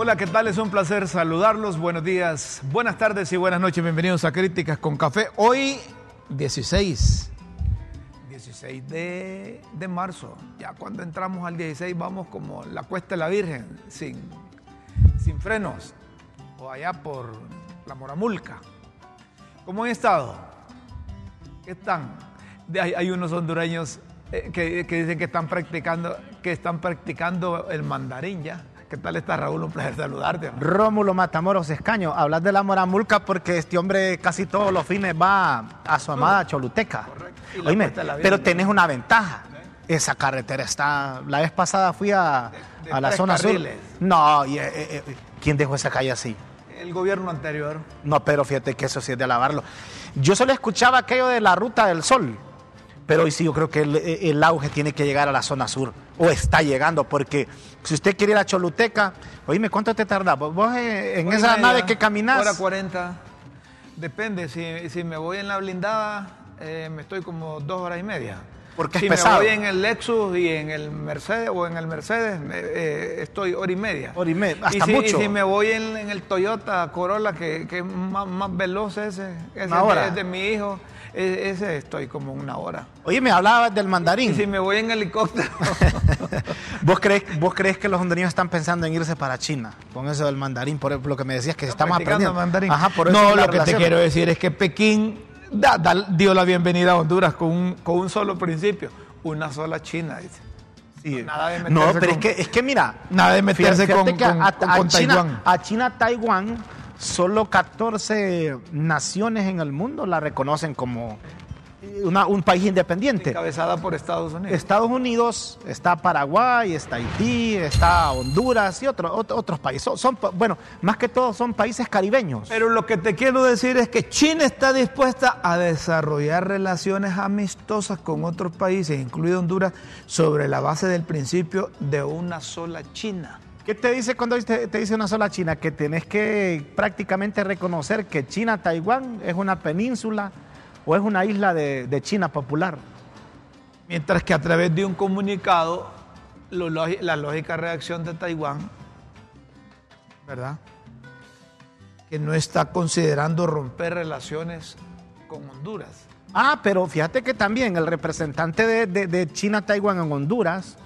Hola, ¿qué tal? Es un placer saludarlos. Buenos días, buenas tardes y buenas noches. Bienvenidos a Críticas con Café. Hoy, 16. 16 de, de marzo. Ya cuando entramos al 16 vamos como la cuesta de la Virgen, sin, sin frenos. O allá por la Moramulca. ¿Cómo han estado? ¿Qué están? Hay, hay unos hondureños eh, que, que dicen que están practicando, que están practicando el mandarín ya. ¿Qué tal está Raúl? Un placer saludarte. Rómulo Matamoros Escaño, hablas de la Moramulca porque este hombre casi todos los fines va a su amada Choluteca. La Oíme, pero tenés una ventaja. Esa carretera está. La vez pasada fui a, De- de a la zona carriles. sur. No, y, eh, eh, eh, ¿quién dejó esa calle así? El gobierno anterior. No, pero fíjate que eso sí es de alabarlo. Yo solo escuchaba aquello de la ruta del sol, pero hoy sí yo creo que el, el auge tiene que llegar a la zona sur, o está llegando, porque si usted quiere ir a Choluteca, oíme, ¿cuánto te tarda? Vos, eh, en esa nave que caminas, Hora 40. Depende. Si, si me voy en la blindada, eh, me estoy como dos horas y media. Porque es si pesado. me voy en el Lexus y en el Mercedes o en el Mercedes, me- eh, estoy hora y media. Hora y media, Y hasta si, mucho. Y si me voy en, en el Toyota Corolla, que, que es más, más veloz ese, ese es de- hora. es de mi hijo, ese estoy como una hora. oye, me hablabas del mandarín. si me voy en helicóptero, ¿Vos, crees, ¿Vos crees que los hondureños están pensando en irse para China con eso del mandarín? Por lo que me decías que estamos practicando aprendiendo. mandarín. Ajá, por eso no, lo que te quiero decir es que Pekín da- da- dio la bienvenida a Honduras con un, con un solo principio, una sola China, dice. Sí. Nada de no, meterse pero con- es que, es que mira, Nada de meterse con, que con- a, con- a con China, Taiwán. a China, Taiwán, solo 14 naciones en el mundo la reconocen como una- un país independiente. Encabezada por Estados Unidos. Estados Unidos, está Paraguay, está Haití, está Honduras y otro- ot- otros países. Son, son bueno, más que todo son países caribeños. Pero lo que te quiero decir es que China está dispuesta a desarrollar relaciones amistosas con otros países, incluido Honduras, sobre la base del principio de una sola China. ¿Qué te dice cuando te, te dice una sola China? Que tenés que prácticamente reconocer que China, Taiwán es una península o es una isla de, de China popular. Mientras que a través de un comunicado, lo la lógica reacción de Taiwán, ¿verdad? Que no está considerando romper relaciones con Honduras. Ah, pero fíjate que también el representante de, de- de China, Taiwán en Honduras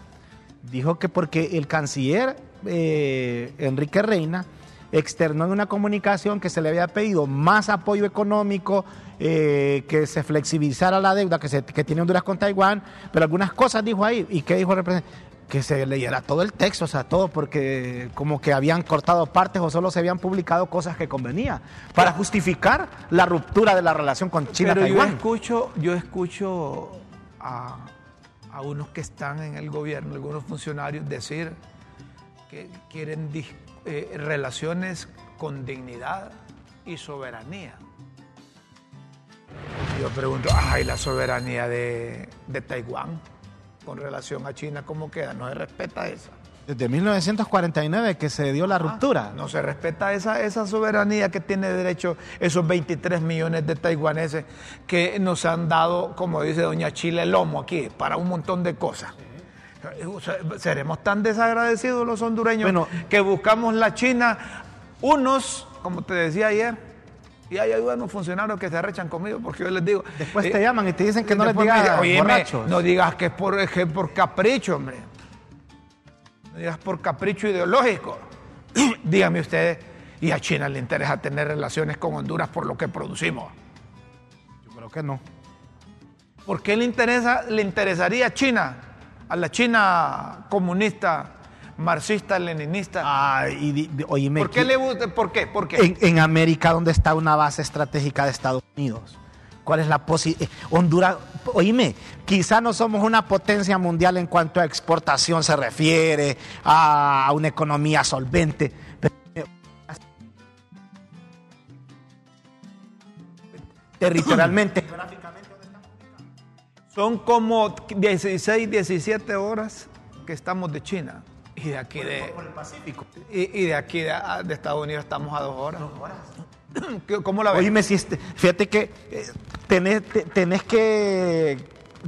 dijo que porque el canciller eh, Enrique Reina externó en una comunicación que se le había pedido más apoyo económico, eh, que se flexibilizara la deuda que, se- que tiene Honduras con Taiwán, pero algunas cosas dijo ahí. ¿Y qué dijo el representante? Que se leyera todo el texto, o sea, todo, porque como que habían cortado partes o solo se habían publicado cosas que convenía, para justificar la ruptura de la relación con Pero yo escucho, yo escucho a, a unos que están en el gobierno, algunos funcionarios, decir que quieren eh, relaciones con dignidad y soberanía. Yo pregunto, ay, la soberanía de, de Taiwán con relación a China, ¿cómo queda? ¿No se respeta esa? Desde 1949 que se dio la ruptura. No se respeta esa, esa soberanía que tiene derecho esos 23 millones de taiwaneses que nos han dado, como dice doña Chile, el lomo aquí para un montón de cosas. Seremos tan desagradecidos los hondureños Bueno. que buscamos la China, unos, como te decía ayer, y hay algunos funcionarios que se arrechan conmigo porque yo les digo. Después eh, te llaman y te dicen que no les digas dicen, "Oíme, borrachos. No digas que es por, que por capricho, hombre. No digas por capricho ideológico. Dígame ustedes, ¿y a China le interesa tener relaciones con Honduras por lo que producimos? Yo creo que no. ¿Por qué le, interesa, le interesaría a China, a la China comunista, marxista, leninista? Ah, y di- oíme, ¿Por qué le gusta? ¿Por qué? ¿Por qué? en, en América, donde está una base estratégica de Estados Unidos? ¿Cuál es la posibilidad? Honduras, oíme, quizá no somos una potencia mundial en cuanto a exportación se refiere, a, una economía solvente, pero territorialmente. Son como 16, 17 horas que estamos de China. Y de aquí de, el Pacífico. y, y de, aquí de, de Estados Unidos estamos a dos horas. ¿Qué- ¿Cómo la ves? Oíme, si este- fíjate que eh, tenés, te- tenés que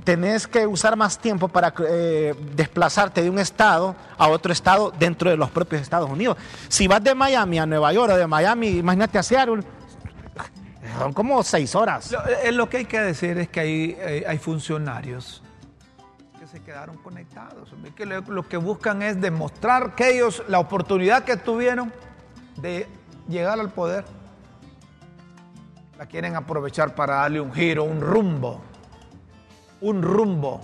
tenés que usar más tiempo para eh, desplazarte de un estado a otro estado dentro de los propios Estados Unidos. Si vas de Miami a Nueva York o de Miami, imagínate a Seattle, son como seis horas. Lo, eh, lo que hay que decir es que hay, funcionarios que se quedaron conectados, lo que buscan es demostrar que ellos, la oportunidad que tuvieron de llegar al poder, la quieren aprovechar para darle un giro, un rumbo, un rumbo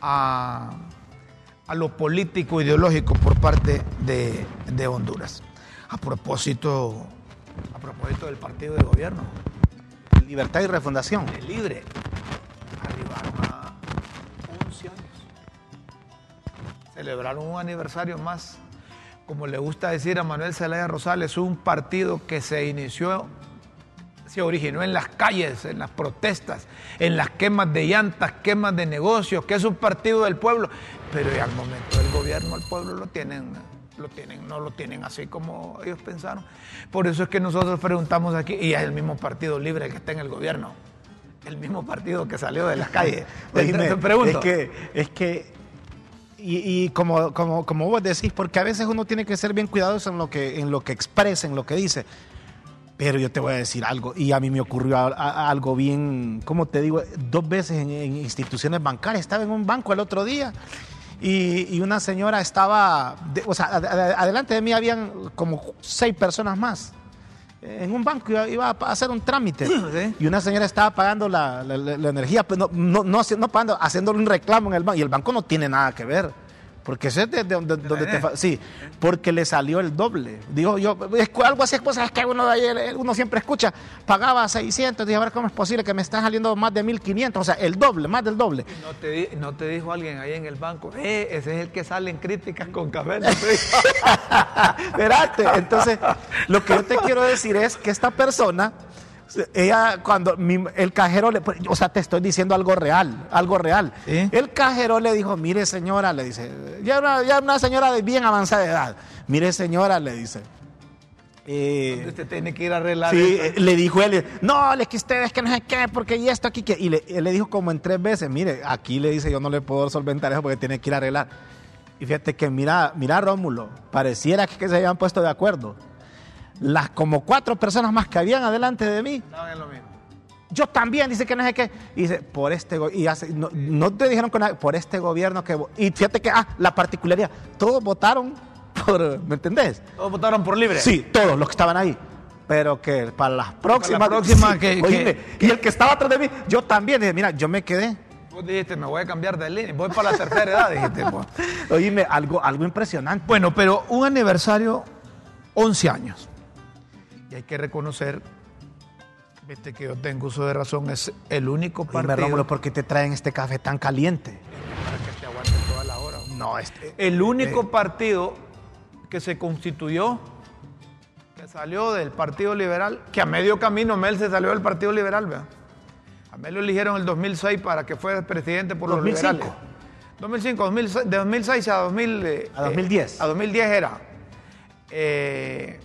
a, a lo político ideológico por parte de, de, Honduras. A propósito, a propósito del partido de gobierno. Libertad y Refundación. El libre. Arribaron a 11 años. Celebraron un aniversario más. Como le gusta decir a Manuel Zelaya Rosales, un partido que se inició se originó en las calles, en las protestas, en las quemas de llantas, quemas de negocios, que es un partido del pueblo, pero al momento del gobierno el pueblo lo tienen, lo tienen, no lo tienen así como ellos pensaron. Por eso es que nosotros preguntamos aquí, y es el mismo partido libre que está en el gobierno, el mismo partido que salió de las calles. Pregunto. Es que, es que y, y, como, como, como vos decís, porque a veces uno tiene que ser bien cuidadoso en lo que, en lo que expresa, en lo que dice. Pero yo te voy a decir algo, y a mí me ocurrió a, a, algo bien, como te digo, dos veces en, en, instituciones bancarias. Estaba en un banco el otro día y, y una señora estaba, de, o sea, ad, adelante de mí habían como seis personas más. En un banco iba, iba a hacer un trámite ¿Sí? y una señora estaba pagando la, la, la energía, pues no, no, no, no pagando, haciéndole un reclamo en el banco y el banco no tiene nada que ver. Porque ese es de, de, de, donde te sí, porque le salió el doble. Digo yo, es algo así, cosas que uno, uno siempre escucha, pagaba 600, dije, a ver cómo es posible que me están saliendo más de 1500, o sea, el doble, más del doble. ¿No te, no te dijo alguien ahí en el banco, eh, ese es el que sale en críticas con café? Espérate, entonces, lo que yo te quiero decir es que esta persona ella cuando mi, el cajero le, o sea, te estoy diciendo algo real, algo real. El cajero le dijo, mire señora, le dice, ya una, ya una señora de bien avanzada de edad, mire señora, le dice. Eh, usted tiene que ir a arreglar. Sí, esto? le dijo él, no, es que ustedes que no sé qué, porque y esto aquí que. Y le, él le dijo como en tres veces, mire, aquí le dice, yo no le puedo solventar eso porque tiene que ir a arreglar. Y fíjate que mira, mira Rómulo, pareciera que, que se habían puesto de acuerdo las como cuatro personas más que habían adelante de mí. No, es lo mismo. Yo también, dice que no sé qué. Y dice, por este y hace, no, no, te dijeron con por este gobierno que. Y fíjate que, ah, la particularidad, todos votaron por, ¿me entendés? Todos votaron por libre. Sí, todos los que estaban ahí. Pero que para las próximas. Para la próxima sí, que, oíme, que, Y el que estaba atrás de mí, yo también. Dije, mira, yo me quedé. Vos dijiste, me voy a cambiar de línea, voy para la tercera edad, dijiste. Pues. Oíme, algo, algo impresionante. Bueno, pero un aniversario, 11 años. Y hay que reconocer, viste que yo tengo uso de razón, es el único partido. Dime, Rómulo, ¿por qué te traen este café tan caliente? Para que te aguante toda la hora. No, este. El único eh, partido que se constituyó, que salió del Partido Liberal, que a medio camino Mel se salió del Partido Liberal, ¿verdad? A Mel lo eligieron en el 2006 para que fuera presidente por 2005. los liberales. 2005, 2006, de 2006 a, 2000, eh, a 2010. a 2010 era. Eh,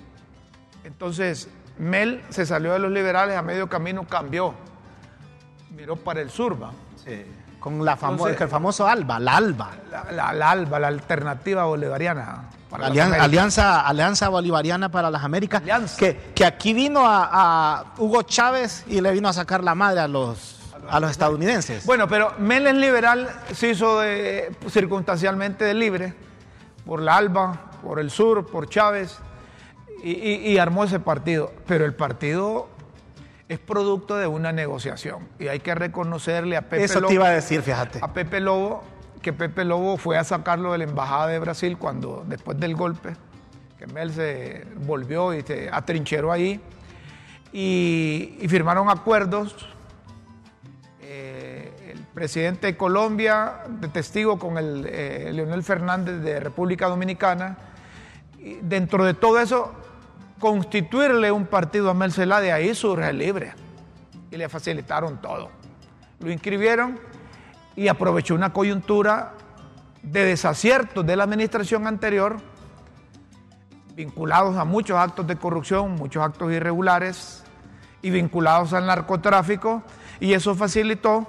entonces, Mel se salió de los liberales, a medio camino cambió. Miró para el sur, ¿va? Sí. Con la famo Entonces, el famoso ALBA, la ALBA. La, la, la ALBA, la Alternativa Bolivariana. Para Alianza, Alianza, Alianza, Bolivariana para las Américas. Que, que, aquí vino a, a, Hugo Chávez y le vino a sacar la madre a los, a los estadounidenses. Bueno, pero Mel es liberal, se hizo de, circunstancialmente de libre por la ALBA, por el sur, por Chávez y, y, y, armó ese partido. Pero el partido es producto de una negociación. Y hay que reconocerle a Pepe Eso Lobo, te iba a decir, fíjate. A Pepe Lobo, que Pepe Lobo fue a sacarlo de la embajada de Brasil cuando, después del golpe, que Mel se volvió y se atrincheró ahí. Y, y firmaron acuerdos. Eh, el presidente de Colombia, de testigo con el eh, Leonel Fernández de República Dominicana. Y dentro de todo eso, constituirle un partido a Mel Zelá, de ahí surge libre. Y le facilitaron todo. Lo inscribieron y aprovechó una coyuntura de desaciertos de la administración anterior, vinculados a muchos actos de corrupción, muchos actos irregulares y vinculados al narcotráfico, y eso facilitó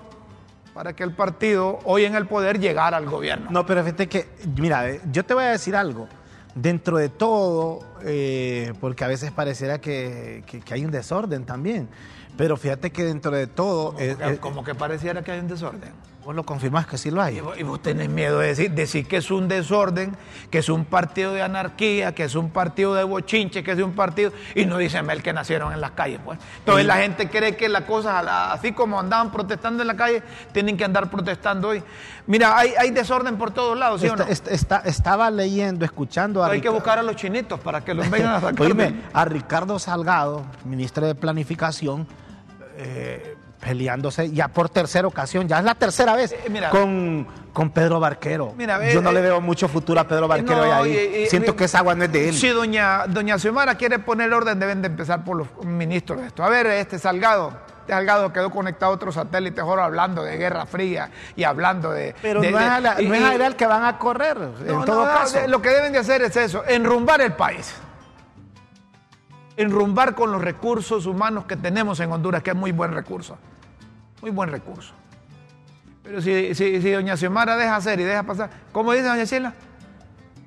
para que el partido hoy en el poder llegara al gobierno. No, pero fíjate que, mira, eh, yo te voy a decir algo. Dentro de todo, eh, porque a veces pareciera que, que- que hay un desorden también, pero fíjate que dentro de todo, eh, Como que- eh, como que pareciera que hay un desorden. Vos lo confirmás que sí lo Y hay. vos, y vos tenés miedo de decir, decir que es un desorden, que es un partido de anarquía, que es un partido de bochinche, que es un partido. Y no dicen Mel que nacieron en las calles, pues. Entonces la gente cree que las cosas, así como andaban protestando en la calle, tienen que andar protestando hoy. Mira, hay, hay desorden por todos lados, ¿sí o no? esta- esta- estaba leyendo, escuchando a hay que buscar a los chinitos para que los vengan a sacar. Oíme, a Ricardo Salgado, ministro de Planificación, eh, peleándose ya por tercera ocasión, ya es la tercera vez, Eh, mira. con, con Pedro Barquero. Mira, Yo eh, no le eh, veo mucho futuro a Pedro Barquero No, ahí. Siento que esa agua no es de él. Si doña, doña Xiomara quiere poner orden, deben de empezar por los ministros de esto. A ver, este Salgado, Salgado quedó conectado a otros satélites ahora hablando de Guerra Fría y hablando de... Pero de- no, es a la- y- no es a y- él al que van a correr, no, en todo caso. Lo que deben de hacer es eso, enrumbar el país. Enrumbar con los recursos humanos que tenemos en Honduras, que es muy buen recurso. Muy buen recurso. Pero si, si, si doña Xiomara deja hacer y deja pasar, ¿cómo dice doña Sheila?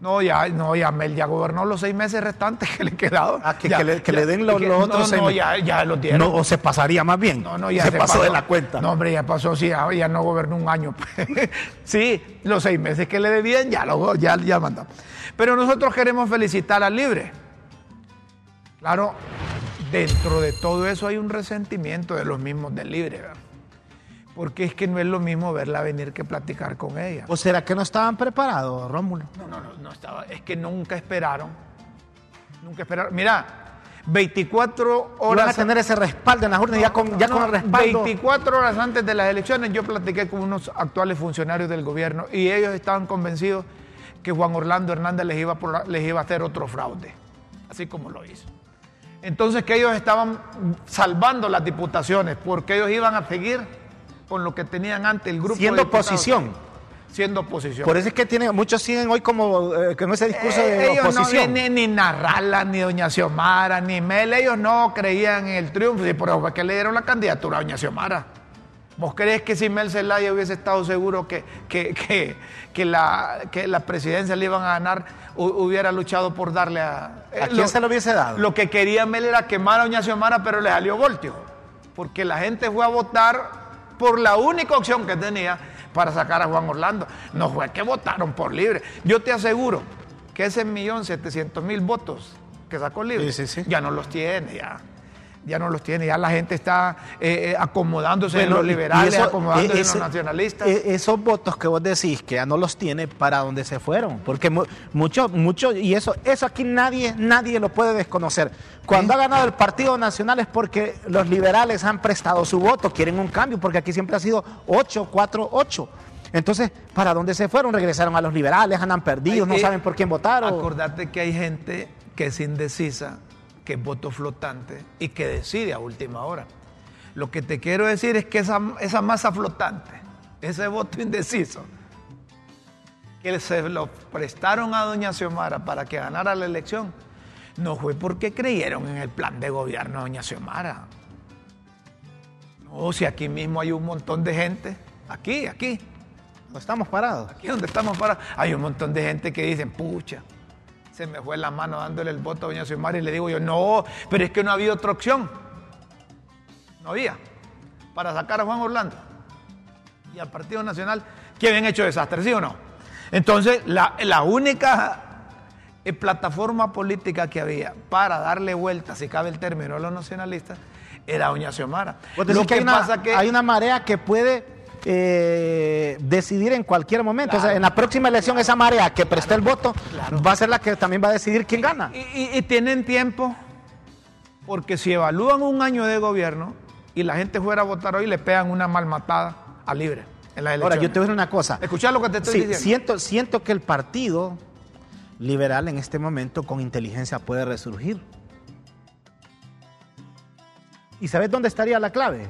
No, ya, no, ya Mel ya gobernó los seis meses restantes que le quedaron. Ah, que- le- que ya, le den los- que- los otros no, seis no, ya, ya dieron. No, o se pasaría más bien. No, no, ya se, pasó, de la cuenta. No, hombre, ya pasó, sí, ya, ya no gobernó un año. sí, los seis meses que le debían ya lo ya, ya mandó. Pero nosotros queremos felicitar al Libre. Claro, dentro de todo eso hay un resentimiento de los mismos del Libre, ¿verdad? Porque es que no es lo mismo verla venir que platicar con ella. ¿O será que no estaban preparados, Rómulo? No, no, no, no estaba. Es que nunca esperaron. Nunca esperaron. Mira, 24 Van horas. a tener ese respaldo en las urnas, ya con, ya No, con el respaldo. 24 horas antes de las elecciones yo platiqué con unos actuales funcionarios del gobierno y ellos estaban convencidos que Juan Orlando Hernández les iba, por- les iba a hacer otro fraude, así como lo hizo. Entonces que ellos estaban salvando las diputaciones porque ellos iban a seguir con lo que tenían antes el grupo Siendo de oposición. Siendo oposición. Por eso es que tiene, muchos siguen hoy como eh, con ese discurso Eh, de ellos oposición. No, ni, ni Narrala, ni Doña Xiomara, ni Mel, ellos no creían en el triunfo. Y por eso que le dieron la candidatura a Doña Xiomara. ¿Vos crees que si Mel Zelaya hubiese estado seguro que, que, que, que la, que la presidencia le iban a ganar, hu- hubiera luchado por darle a... ¿A quién se lo hubiese dado? Lo que quería Mel era quemar a Doña Xiomara, pero le salió voltio. Porque la gente fue a votar por la única opción que tenía para sacar a Juan Orlando. No fue que votaron por libre. Yo te aseguro que ese millón setecientos mil votos que sacó libre Sí, sí, sí. ya no los tiene, ya. Ya no los tiene, ya la gente está eh, eh, acomodándose en Bueno, los y- liberales, eso- acomodándose e- en ese- los nacionalistas. e- esos votos que vos decís que ya no los tiene, ¿para dónde se fueron? Porque mu- mucho, mucho, y eso, eso aquí nadie, nadie lo puede desconocer. Cuando ha ganado el Partido Nacional es porque los liberales han prestado su voto, quieren un cambio, porque aquí siempre ha sido 8, 4, 8. Entonces, ¿para dónde se fueron? Regresaron a los liberales, andan perdidos, no que saben por quién votar. o- Acordate que hay gente que es indecisa, que es voto flotante y que decide a última hora. Lo que te quiero decir es que esa, esa masa flotante, ese voto indeciso, que se lo prestaron a doña Xiomara para que ganara la elección, no fue porque creyeron en el plan de gobierno de doña Xiomara. No, si aquí mismo hay un montón de gente, aquí, aquí, No estamos parados. Aquí donde estamos para, hay un montón de gente que dicen, pucha, se me fue la mano dándole el voto a doña Xiomara y le digo yo, no, pero es que no había otra opción. No había. Para sacar a Juan Orlando y al Partido Nacional, que habían hecho desastre, ¿sí o no? Entonces, la, la única eh, plataforma política que había para darle vuelta, si cabe el término, a los nacionalistas, era doña Xiomara. Lo que, hay, una, pasa que- hay una marea que puede eh, decidir en cualquier momento. O sea, Claro. en la próxima elección esa marea que prestó el voto claro. va a ser la que también va a decidir quién gana. Y, y- y tienen tiempo, porque si evalúan un año de gobierno y la gente fuera a votar hoy, le pegan una malmatada a libre en las Ahora, elecciones. yo te voy a decir una cosa. Escuchá lo que te estoy Sí, diciendo. siento, siento que el partido liberal en este momento con inteligencia puede resurgir. ¿Y sabes dónde estaría la clave?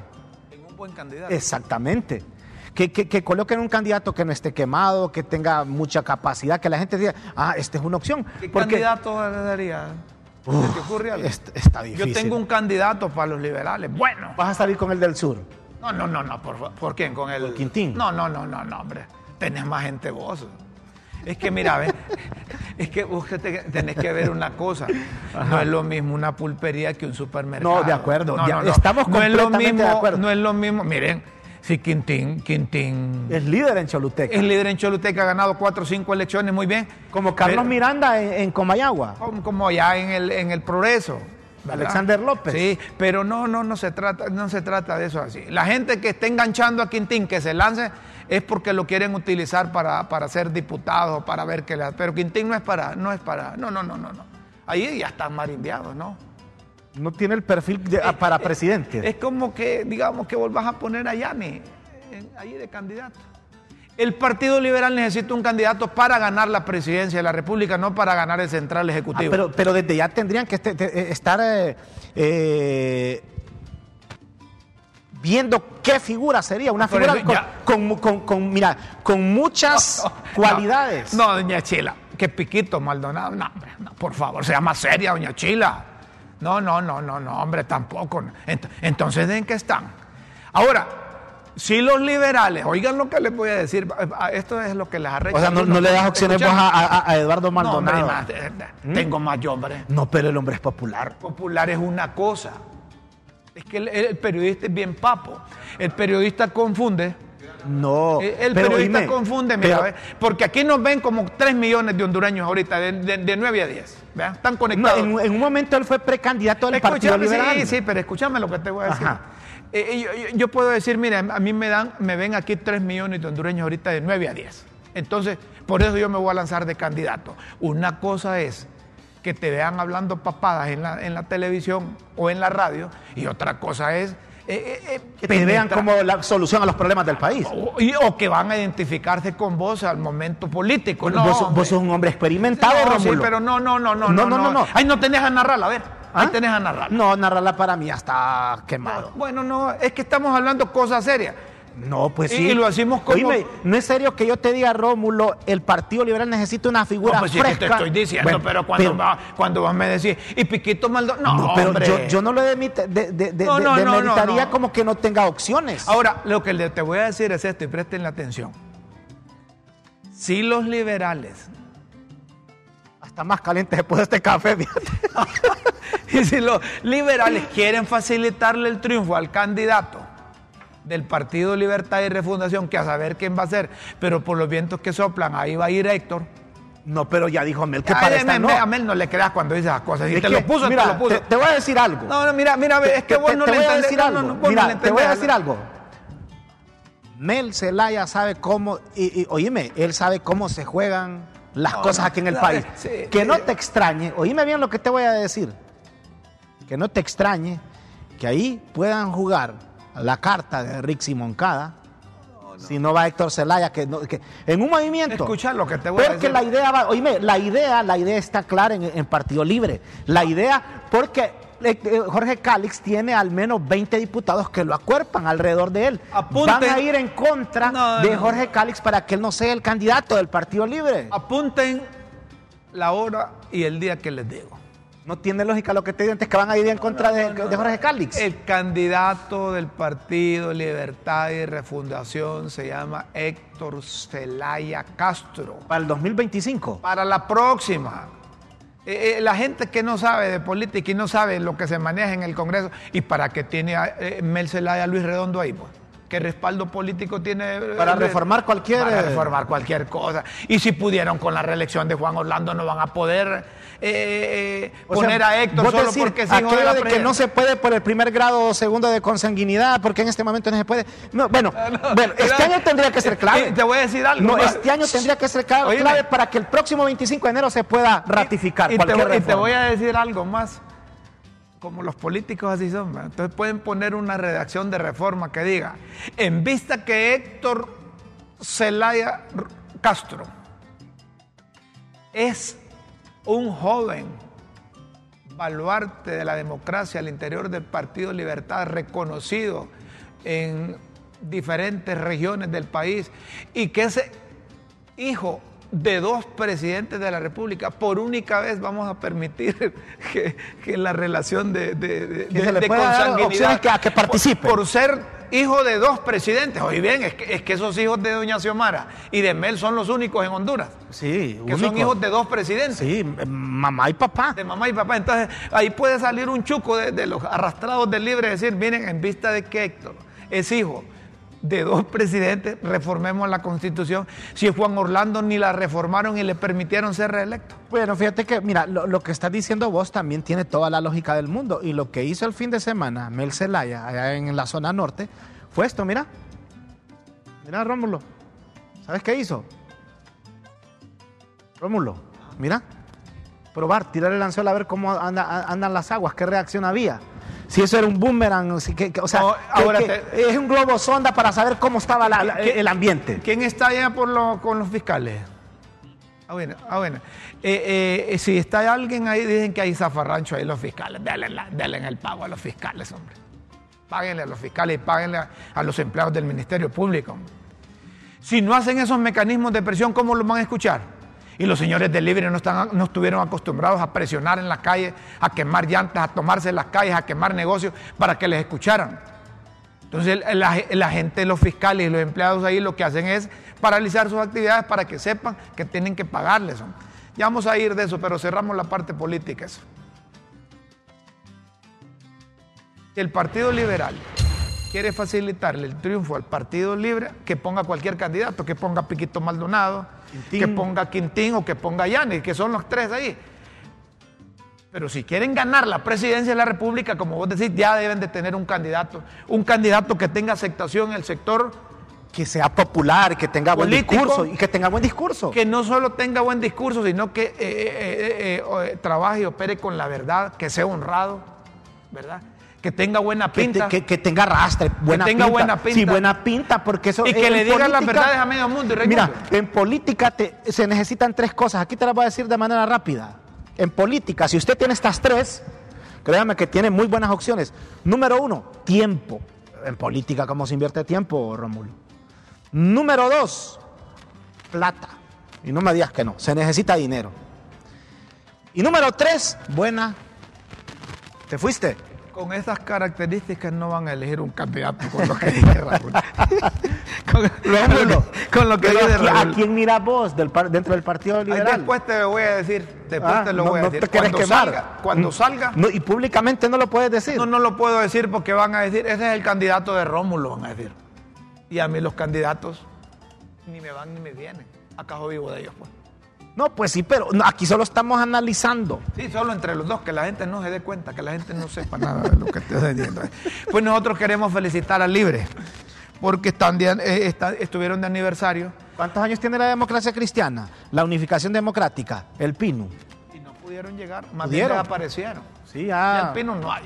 En un buen candidato. Exactamente. Que, que, que coloquen un candidato que no esté quemado, que tenga mucha capacidad, que la gente diga, ah, esta es una opción. ¿Qué Porque candidato le daría? ¿Se te ocurre algo? est- está difícil. Yo tengo un candidato para los liberales. Bueno. Vas a salir con el del sur. No, no, no, no, por, ¿por quién? Con el. Quintín. No, no, no, no, no, hombre. Tenés más gente vos. Es que mira, ve, es que vos tenés que ver una cosa. No es lo mismo una pulpería que un supermercado. No, de acuerdo. No, no, no. Estamos no es lo completamente mismo, de acuerdo. No es lo mismo. Miren, si Quintín, Quintín Es líder en Choluteca. es líder en Choluteca, ha ganado cuatro o cinco elecciones, muy bien. Como Carlos Pero- Miranda en, en Comayagua. como, ya en el, en el progreso. ¿verdad? Alexander López. Sí, pero no, no, no se trata, no se trata de eso así. La gente que esté enganchando a Quintín, que se lance, es porque lo quieren utilizar para, para ser diputado, para ver qué le Pero Quintín no es para, no es para, no, no, no, no, no. Ahí ya están marimbiados, ¿no? No tiene el perfil de- ah, para presidente. Es como que, digamos, que volvás a poner a Yanni en- ahí de candidato. El Partido Liberal necesita un candidato para ganar la presidencia de la República, no para ganar el central Ah, ejecutivo. pero, pero desde ya tendrían que este- te- estar eh, eh, viendo qué figura sería. Una Por figura con, ya- con- con- con- mira, con muchas cualidades. No, doña Chila, que piquito Maldonado. No, por favor, sea más seria, doña Chila. No, no, no, no, no, hombre, tampoco. Ent- Entonces, ¿en qué están? Ahora, si los liberales, oigan lo que les voy a decir, esto es lo que les arrecha. O sea, no, no le das opciones vos a, a- a Eduardo No, hombre, Maldonado. más, eh, eh, Tengo más yo, hombre. No, pero el hombre es popular. Popular es una cosa. Es que el, el periodista es bien papo. El periodista confunde. No. El, el pero periodista confunde, mira, pero- porque aquí nos ven como 3 millones de hondureños ahorita, de, de, de 9 a 10. ¿vean? Están no, conectados. en, en un momento él fue precandidato Partido Escúchame, Liberal. sí, sí, pero escúchame lo que te voy a decir. Eh, eh, yo, yo- yo puedo decir, mira, a mí me dan, me ven aquí 3 millones de hondureños ahorita de 9 a 10. Entonces, por eso yo me voy a lanzar de candidato. Una cosa es que te vean hablando papadas en la, en la televisión o en la radio, y otra cosa es eh, eh, eh, vean como la solución a los problemas del país. o, y- o que van a identificarse con vos al momento político. No, vos, sos un hombre experimentado, No, sí, pero no, no, no, no, No, no, no, no. Ahí no tenés a narrarla, a ver. Ahí ¿Ah? tenés a narrarla. No, narrarla para mí ya está quemado. Bueno, no, es que estamos hablando cosas serias. No, pues sí. y lo hacemos como- Oíme, no es serio que yo te diga, Rómulo, el Partido Liberal necesita una figura No, pues sí que fresca. te estoy diciendo, Bueno, pero cuando, pero- va- cuando vos me decís, y Piquito Maldonado, no, no, pero hombre. yo, yo no lo demit- de, de, de- No, no, demeritaría como que no tenga opciones. Ahora, lo que te voy a decir es esto, y presten la atención. Si los liberales, Hasta más caliente después de este café, fíjate. y si los liberales quieren facilitarle el triunfo al candidato del Partido Libertad y Refundación, que a saber quién va a ser, pero por los vientos que soplan, ahí va a ir Héctor. No, pero ya dijo Mel que Ay, para esta no. A Mel no le creas cuando dice esas cosas. Si Es te que, lo puso, mira, te lo puso. Te, te voy a decir algo. No, no, mira, mira, es que Te- vos no te le voy a decir algo. no, no, Mira, te voy a decir algo. Mel Zelaya sabe cómo, y, y, oíme, él sabe cómo se juegan las cosas aquí en el país. sí, que no te extrañe, oíme bien lo que te voy a decir. Que no te extrañe que ahí puedan jugar la carta de Rick Moncada. Si no va Héctor Zelaya, que, no- que en un movimiento. Escucha lo que te voy a Porque decir. la idea va, oíme, la idea, la idea está clara en, en Partido Libre. La idea, porque eh, eh, Jorge Cálix tiene al menos 20 diputados que lo acuerpan alrededor de él. Apunten. Van a ir en contra No, de. Jorge Cálix para que él no sea el candidato del Partido Libre. Apunten la hora y el día que les digo. No tiene lógica lo que te digo, entonces que van a ir en contra de, de Jorge Cálix. El candidato del Partido Libertad y Refundación se llama Héctor Celaya Castro. Para el 2025. Para la próxima. Eh, eh, la gente que no sabe de política y no sabe lo que se maneja en el Congreso, ¿y para qué tiene a eh, Mel Zelaya Luis Redondo ahí? Pues? ¿Qué respaldo político tiene? eh, Para eh, reformar cualquier- Para reformar cualquier cosa. Y si pudieron con la reelección de Juan Orlando, no van a poder eh, eh, sea, poner a Héctor solo decir, porque aquello de que no se puede por el primer grado o segundo de consanguinidad, porque en este momento no se puede. No, bueno, bueno, este año tendría que ser clave. eh, Te voy a decir algo. No, este año tendría que ser clave, para que el próximo 25 de enero se pueda ratificar Y te, voy- y te voy a decir algo más. Como los políticos así son, entonces pueden poner una redacción de reforma que diga, en vista que Héctor Zelaya R- Castro es un joven baluarte de la democracia al interior del Partido Libertad, reconocido en diferentes regiones del país, y que ese hijo de dos presidentes de la República, por única vez vamos a permitir que, que la relación de, de, de- Que se le de consanguinidad, que- a que participe. Por, por ser hijo de dos presidentes. Oye bien, es que, es que esos hijos de doña Xiomara y de Mel son los únicos en Honduras. Sí, Que son hijos de dos presidentes. Sí, mamá y papá. De mamá y papá. Entonces, ahí puede salir un chuco de, de los arrastrados del libre y decir, miren, en vista de que Héctor es hijo de dos presidentes, reformemos la constitución. Si Juan Orlando ni la reformaron y le permitieron ser reelecto. Bueno, fíjate que, mira, lo, que estás diciendo vos también tiene toda la lógica del mundo. Y lo que hizo el fin de semana Mel Zelaya, allá en la zona norte, fue esto, mira. Mira, Rómulo. ¿Sabes qué hizo? Rómulo, mira. Probar, tirar el anzuelo a ver cómo anda- andan las aguas, qué reacción había. Si eso era un boomerang, si que- que- o sea, No, ahora que te- es un globo sonda para saber cómo estaba la- la- ¿Qué- el ambiente. ¿Quién está allá por lo- con los fiscales? Ah, bueno, ah, bueno. Eh, eh, si está alguien ahí, dicen que hay zafarrancho ahí los fiscales. Denle, la- denle el pago a los fiscales, hombre. Páguenle a los fiscales y páguenle a, a los empleados del Ministerio Público. hombre. Si no hacen esos mecanismos de presión, ¿cómo los van a escuchar? Y los señores del Libre no, están, no estuvieron acostumbrados a presionar en las calles, a quemar llantas, a tomarse las calles, a quemar negocios para que les escucharan. Entonces la, la gente, los fiscales y los empleados ahí lo que hacen es paralizar sus actividades para que sepan que tienen que pagarles. Ya vamos a ir de eso, pero cerramos la parte política. Eso. El Partido Liberal quiere facilitarle el triunfo al Partido Libre, que ponga cualquier candidato, que ponga Piquito Maldonado, Quintín. que ponga Quintín o que ponga Yanis, que son los tres ahí. Pero si quieren ganar la presidencia de la República, como vos decís, ya deben de tener un candidato, un candidato que tenga aceptación en el sector, Que sea popular, que tenga buen discurso y que tenga buen discurso. que no solo tenga buen discurso, sino que eh, eh, eh, trabaje y opere con la verdad, que sea honrado, ¿verdad? Que tenga buena que, pinta. que- que tenga rastre, buena tenga pinta. buena pinta. Sí, buena pinta, porque eso. Y que le digan las verdades a medio mundo, y. Mira, en política te- se necesitan tres cosas. Aquí te las voy a decir de manera rápida. En política, si usted tiene estas tres, créame que tiene muy buenas opciones. Número uno, tiempo. En política, ¿cómo se invierte tiempo, Rómulo? Número dos, plata. Y no me digas que no, se necesita dinero. Y número tres, buena. ¿Te fuiste? Con esas características no van a elegir un candidato con lo que dice Raúl. con, Rómulo, con lo que dice ¿a, quién- Raúl. ¿A quién mira vos del par- dentro del Partido Liberal? después te lo voy a decir. Después Ah, te lo no- voy a no decir. te cuando quemar. salga, cuando Mm. salga, No, y públicamente no lo puedes decir. no, no lo puedo decir porque van a decir, ese es el candidato de Rómulo, van a decir. Y a mí los candidatos ni me van ni me vienen. Acaso vivo de ellos, pues. No, pues sí, pero no, aquí solo estamos analizando. Sí, solo entre los dos, que la gente no se dé cuenta, que la gente no sepa nada de lo que estoy diciendo. Pues nosotros queremos felicitar al Libre, porque están eh, estuvieron de aniversario ¿Cuántos años tiene la democracia cristiana? La unificación democrática, el PINU. y no pudieron llegar, más ¿Pudieron? bien desaparecieron. Sí, ah. el Pino no hay.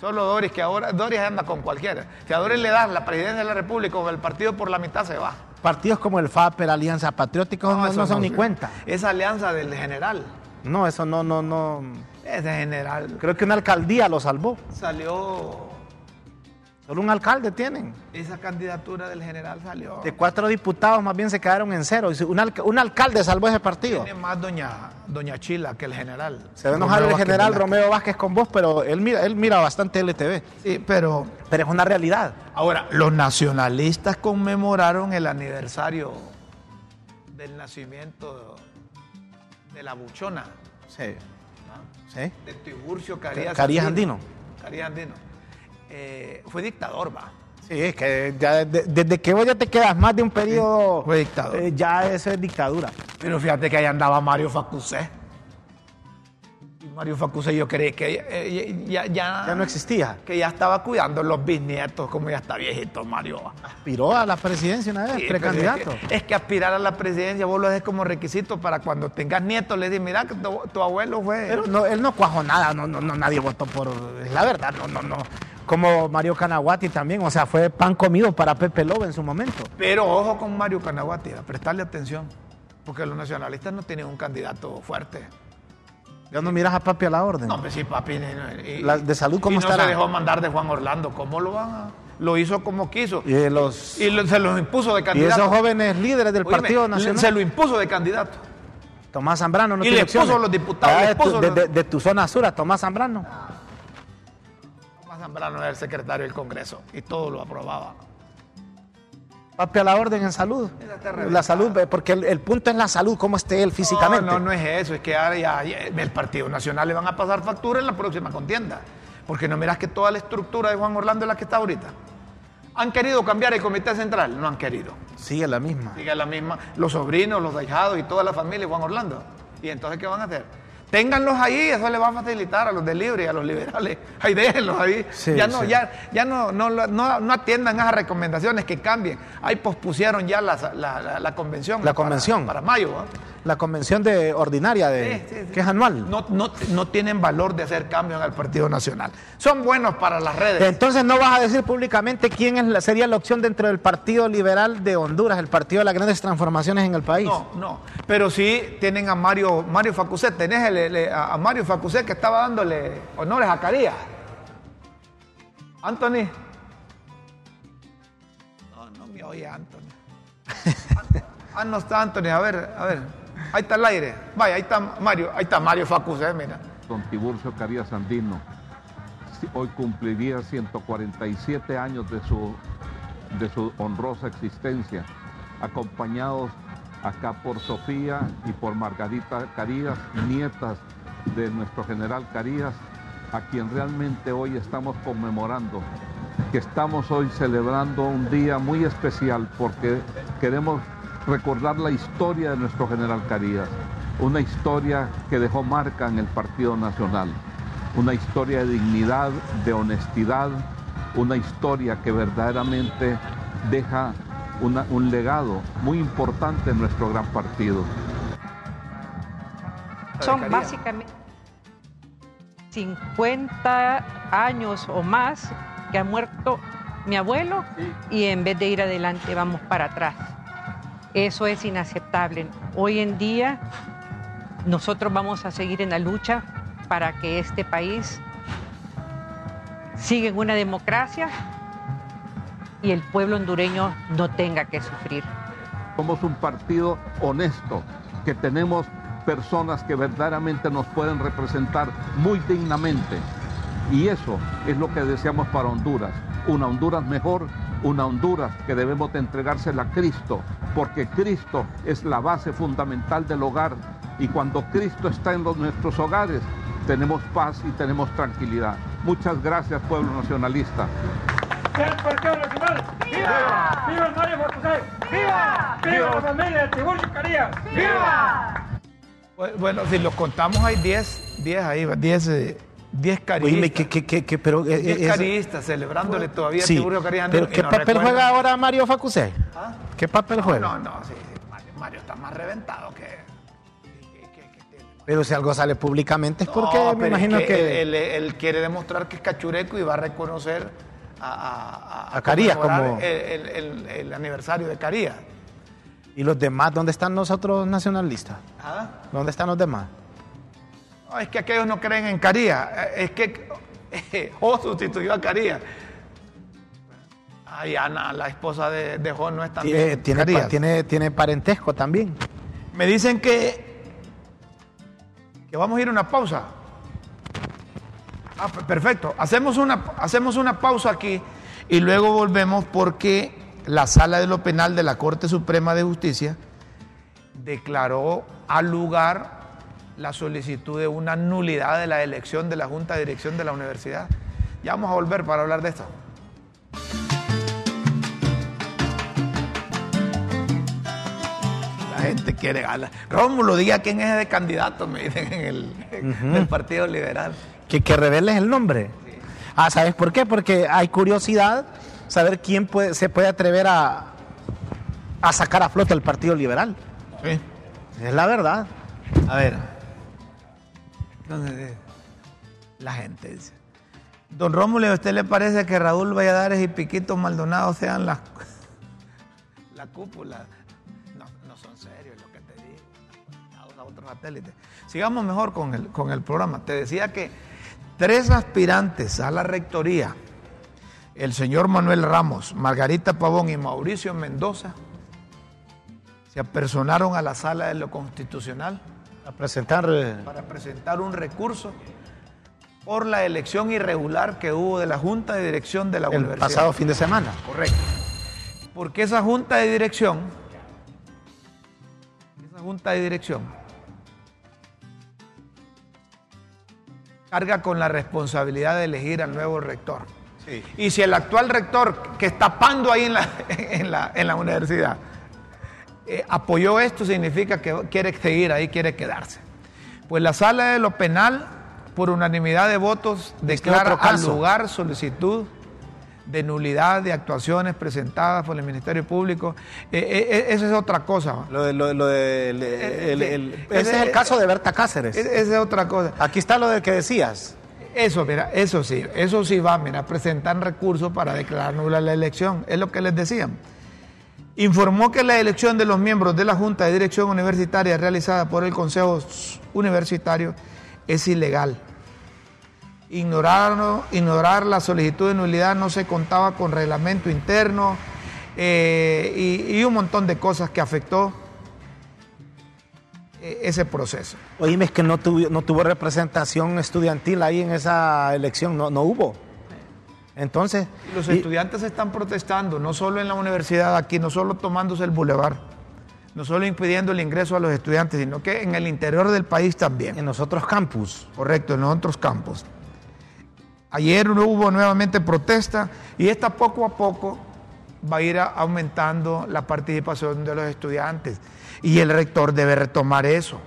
Solo Doris, que ahora Doris anda con cualquiera. Si a Doris le das la presidencia de la República o el partido por la mitad se va. Partidos como el FAPER, Alianza Patriótica, no, no eso son ni cuenta. Esa alianza del general, No, eso no, no, no. ese general Creo que una alcaldía lo salvó. salió, Solo un alcalde tienen. esa candidatura del general salió. De cuatro diputados más bien se quedaron en cero. Un, alca- un alcalde salvó ese partido. Tiene más doña, doña Chila que el general. Se va a enojar el Vázquez general. Romeo Vázquez con vos, pero él mira, él mira bastante LTV. Sí, pero Pero es una realidad. ahora, los nacionalistas conmemoraron el aniversario del nacimiento de la buchona, Sí. ¿Sí? de Tiburcio Carías, Carías Andino. Carías Andino. Eh, fue dictador, va. Sí, es que ya de- desde que vos ya te quedas más de un periodo. Fue dictador. eh, ya eso es dictadura. Pero fíjate que ahí andaba Mario Facusé. Mario Facusé yo creí que eh, ya, ya, Ya no existía. que ya estaba cuidando los bisnietos, como ya está viejito Mario. Aspiró a la presidencia una vez, Sí, precandidato. Es que, es que aspirar a la presidencia vos lo haces como requisito para cuando tengas nietos, le dices, mira que tu, tu abuelo fue. Pero no, él no cuajó nada, no, no, no, nadie votó por. Es la verdad, no, no, no. Como Mario Canaguati también, o sea, fue pan comido para Pepe Lobo en su momento. Pero ojo con Mario Canaguati, a prestarle atención, porque los nacionalistas no tienen un candidato fuerte. Ya no miras a papi a la orden. No, pues sí, papi. y- La de salud, ¿cómo y no estará? se dejó mandar de Juan Orlando, ¿cómo lo van a...? Lo hizo como quiso. Y los. Y lo- se lo impuso de Y candidato. esos jóvenes líderes del Oíme, Partido Nacional. Se lo impuso de candidato. Tomás Zambrano no Y tiene le puso los diputados, Ah, le de, tu, puso de- los- de- de tu zona sur a Tomás Zambrano. Tomás Zambrano era el secretario del Congreso y todo lo aprobaba. Papi a la orden en salud. La salud, porque el, punto es la salud, cómo esté él físicamente. No, no, no es eso, es que ahora ya, el Partido Nacional le van a pasar factura en la próxima contienda. Porque no miras que toda la estructura de Juan Orlando es la que está ahorita. ¿Han querido cambiar el comité central? No han querido. Sigue la misma. Sigue la misma. Los sobrinos, los ahijados y toda la familia de Juan Orlando. ¿Y entonces qué van a hacer? Ténganlos ahí, eso le va a facilitar a los de libre y a los liberales. Ahí déjenlos ahí. ya no, ya, ya no, no, no, atiendan esas recomendaciones que cambien. Ahí pospusieron ya la, la, convención. La convención. Para, mayo. La convención de ordinaria, de, que es anual. No, no, no tienen valor de hacer cambios en el Partido Nacional. Son buenos para las redes. Entonces no vas a decir públicamente quién es la, sería la opción dentro del Partido Liberal de Honduras, el partido de las grandes transformaciones en el país. No, no. Pero sí tienen a Mario, Mario Facuset. Tenés a Mario Facuset que estaba dándole honores a Carías. Anthony. No, no me oye Anthony. ah, no está Anthony. A ver, a ver. Ahí está el aire. Vaya, ahí está Mario, ahí está Mario Facuse, mira. Don Tiburcio Carías Andino, hoy cumpliría 147 años de su, de su honrosa existencia, acompañados acá por Sofía y por Margarita Carías, nietas de nuestro general Carías, a quien realmente hoy estamos conmemorando, que estamos hoy celebrando un día muy especial porque queremos recordar la historia de nuestro general Carías, una historia que dejó marca en el Partido Nacional, una historia de dignidad, de honestidad, una historia que verdaderamente deja un legado muy importante en nuestro gran partido. Son básicamente 50 años o más que ha muerto mi abuelo y en vez de ir adelante vamos para atrás. Eso es inaceptable. Hoy en día nosotros vamos a seguir en la lucha para que este país siga en una democracia y el pueblo hondureño no tenga que sufrir. Somos un partido honesto, que tenemos personas que verdaderamente nos pueden representar muy dignamente. Y eso es lo que deseamos para Honduras. Una Honduras mejor, una Honduras que debemos de entregársela a Cristo, porque Cristo es la base fundamental del hogar y cuando Cristo está en nuestros hogares tenemos paz y tenemos tranquilidad. Muchas gracias pueblo nacionalista. ¡Viva! ¡Viva el Mario José! ¡Viva! ¡Viva la familia de Tiburcio Carías! ¡Viva! Bueno, si los contamos hay 10, 10 ahí, 10 10 caristas. ¿qué, qué, qué, pero, 10 eh, eh, caristas celebrándole todavía sí, Tiburcio Carías. Pero ¿qué papel juega ahora Mario Facusé? ¿Ah? ¿Qué papel juega? No, no, sí, Mario, está más reventado que... Pero si algo sale públicamente es porque me imagino que... Él, quiere demostrar que es cachureco y va a reconocer a, a, Carías como... El, aniversario de Carías. ¿Y los demás? ¿Dónde están nosotros nacionalistas? ¿Ah? ¿Dónde están los demás? Es que aquellos no creen en Carías. Es que O sustituyó a Carías. Ay, Ana, la esposa de, de no es también. Tiene, tiene, tiene, parentesco también. Me dicen que, que vamos a ir a una pausa. Ah, perfecto. Hacemos una, hacemos una pausa aquí y luego volvemos porque la sala de lo penal de la Corte Suprema de Justicia declaró al lugar la solicitud de una nulidad de la elección de la Junta de Dirección de la Universidad. Ya vamos a volver para hablar de esto. La gente quiere ganar. Rómulo, diga quién es de candidato, me dicen en el, Partido Liberal. Que, que reveles el nombre. Ah, ¿sabes por qué? Porque hay curiosidad saber quién puede, se puede atrever a, a sacar a flote el Partido Liberal. Sí. Es la verdad. A ver. Entonces, la gente dice. Don Rómulo, ¿a usted le parece que Raúl Valladares y Piquito Maldonado sean la, la cúpula? No, no son serios lo que te digo. A otros satélites. Sigamos mejor con el, con el programa. Te decía que tres aspirantes a la rectoría, el señor Manuel Ramos, Margarita Pavón y Mauricio Mendoza, se apersonaron a la sala de lo constitucional presentar... Para presentar un recurso por la elección irregular que hubo de la Junta de Dirección de la El Universidad. pasado fin de semana. Correcto. Porque esa Junta de Dirección, esa Junta de Dirección, carga con la responsabilidad de elegir al nuevo rector. Y si el actual rector que está pando ahí en la, en la, en la universidad eh, apoyó esto, significa que quiere seguir ahí, quiere quedarse. Pues la sala de lo penal, por unanimidad de votos, declara otro al lugar solicitud de nulidad de actuaciones presentadas por el Ministerio Público. Eh, eh, esa es otra cosa. ¿va? Lo de, lo, lo de- el- el- el- ese es el caso de Berta Cáceres. Es- Esa es otra cosa. Aquí está lo del que decías. Eso, mira, eso sí, eso sí va, mira, presentan recursos para declarar nula la elección, es lo que les decían. Informó que la elección de los miembros de la Junta de Dirección Universitaria realizada por el Consejo Universitario es ilegal. Ignorar, ignorar la solicitud de nulidad no se contaba con reglamento interno eh, y, un montón de cosas que afectó eh, ese proceso. Oíme, es que no tuvo, no tuvo representación estudiantil ahí en esa elección, no, no hubo. Entonces, Los y- estudiantes están protestando, no solo en la universidad aquí, no solo tomándose el bulevar, no solo impidiendo el ingreso a los estudiantes, sino que en el interior del país también. en los otros campus. Correcto, en los otros campos. Ayer hubo nuevamente protesta y esta poco a poco va a ir aumentando la participación de los estudiantes. Y el rector debe retomar eso.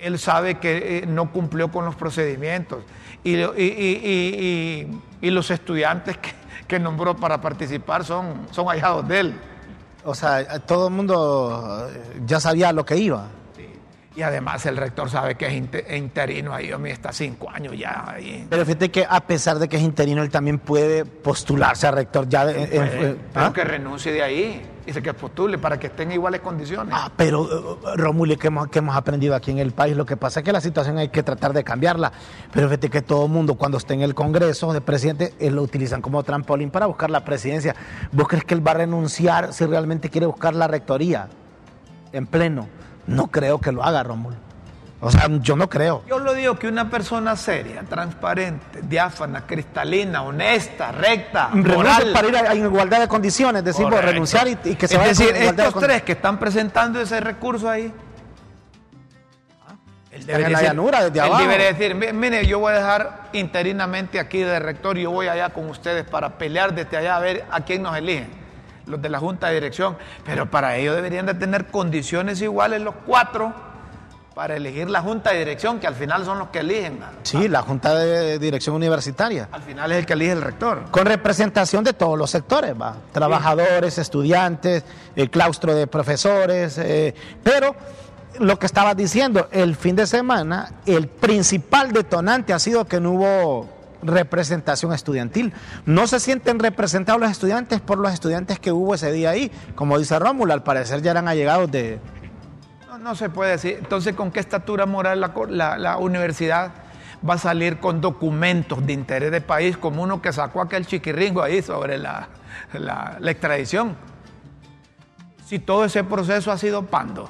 Él sabe que eh, no cumplió con los procedimientos y, lo- y- y- y- y- los estudiantes que, que nombró para participar son, son ahijados de él. O sea, todo el mundo eh, ya sabía lo que iba. Y además el rector sabe que es inte- interino ahí, mí está cinco años ya ahí. Pero fíjate que a pesar de que es interino, él también puede postularse a rector ya. Puede, pero ¿ah? que renuncie de ahí y se que postule para que estén en iguales condiciones. Ah, pero eh, Rómulo, que hemos, que hemos aprendido aquí en el país, lo que pasa es que la situación hay que tratar de cambiarla. Pero fíjate que todo el mundo cuando esté en el Congreso de presidente, él lo utilizan como trampolín para buscar la presidencia. ¿Vos crees que él va a renunciar si realmente quiere buscar la rectoría en pleno? No creo que lo haga, Rómulo. O sea, yo no creo. Yo lo digo que una persona seria, transparente, diáfana, cristalina, honesta, recta, moral. para ir a- igualdad de condiciones, decimos, Correcto. renunciar y, y que se es vaya decir, con igualdad de estos tres que están presentando ese recurso ahí. Él Están en la llanura, desde él abajo. debería decir, "Mi- mire, yo voy a dejar interinamente aquí de rector, yo voy allá con ustedes para pelear desde allá a ver a quién nos eligen, los de la Junta de Dirección. Pero para ello deberían de tener condiciones iguales los cuatro para elegir la Junta de Dirección, que al final son los que eligen. Sí, la Junta de Dirección Universitaria. Al final es el que elige el rector. Con representación de todos los sectores, va. Trabajadores, estudiantes, el claustro de profesores, eh, pero lo que estabas diciendo, el fin de semana, el principal detonante ha sido que no hubo representación estudiantil. No se sienten representados los estudiantes por los estudiantes que hubo ese día ahí. Como dice Rómulo, al parecer ya eran allegados de... No, se puede decir. Entonces, ¿con qué estatura moral la, universidad va a salir con documentos de interés de país como uno que sacó aquel chiquirringo ahí sobre la, la- la extradición? Si todo ese proceso ha sido pando.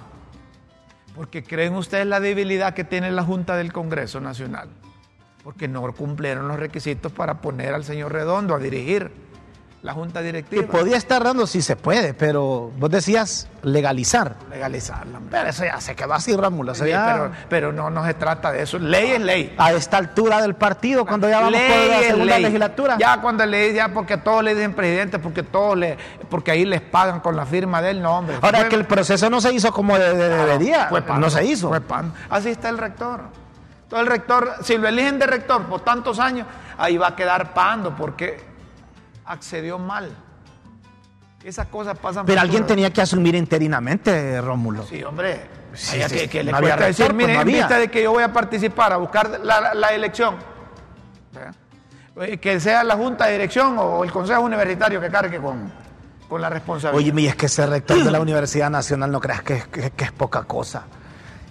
Porque creen ustedes la debilidad que tiene la Junta del Congreso Nacional. Porque no cumplieron los requisitos para poner al señor Redondo a dirigir la Junta Que Directiva. podía estar dando si se puede, pero vos decías legalizar. legalizarla. Pero eso ya se quedó así, eso Sí, pero, pero no, no se trata de eso. Ley es ley. a esta altura del partido, cuando ya vamos Ley por la es segunda ley. legislatura. Ya cuando le ya porque todos le dicen presidente, porque todos le, porque ahí les pagan con la firma del nombre. Ahora Fue- que el proceso no se hizo como de- de- debería, fue pando, no se hizo. fue pando. Así está el rector. Todo el rector, si lo eligen de rector por tantos años, ahí va a quedar pando porque accedió mal. Esas cosas pasan. Pero alguien tenía que asumir interinamente, Rómulo. Sí, hombre. Sí, que, que le no había decir, pues, mire, no en había". vista de que yo voy a participar a buscar la, elección, ¿verdad? Eh, que sea la Junta de Dirección o el Consejo Universitario que cargue con, con la responsabilidad. Oye, y es que ser rector de la Universidad Nacional no creas que, es- que- que es poca cosa.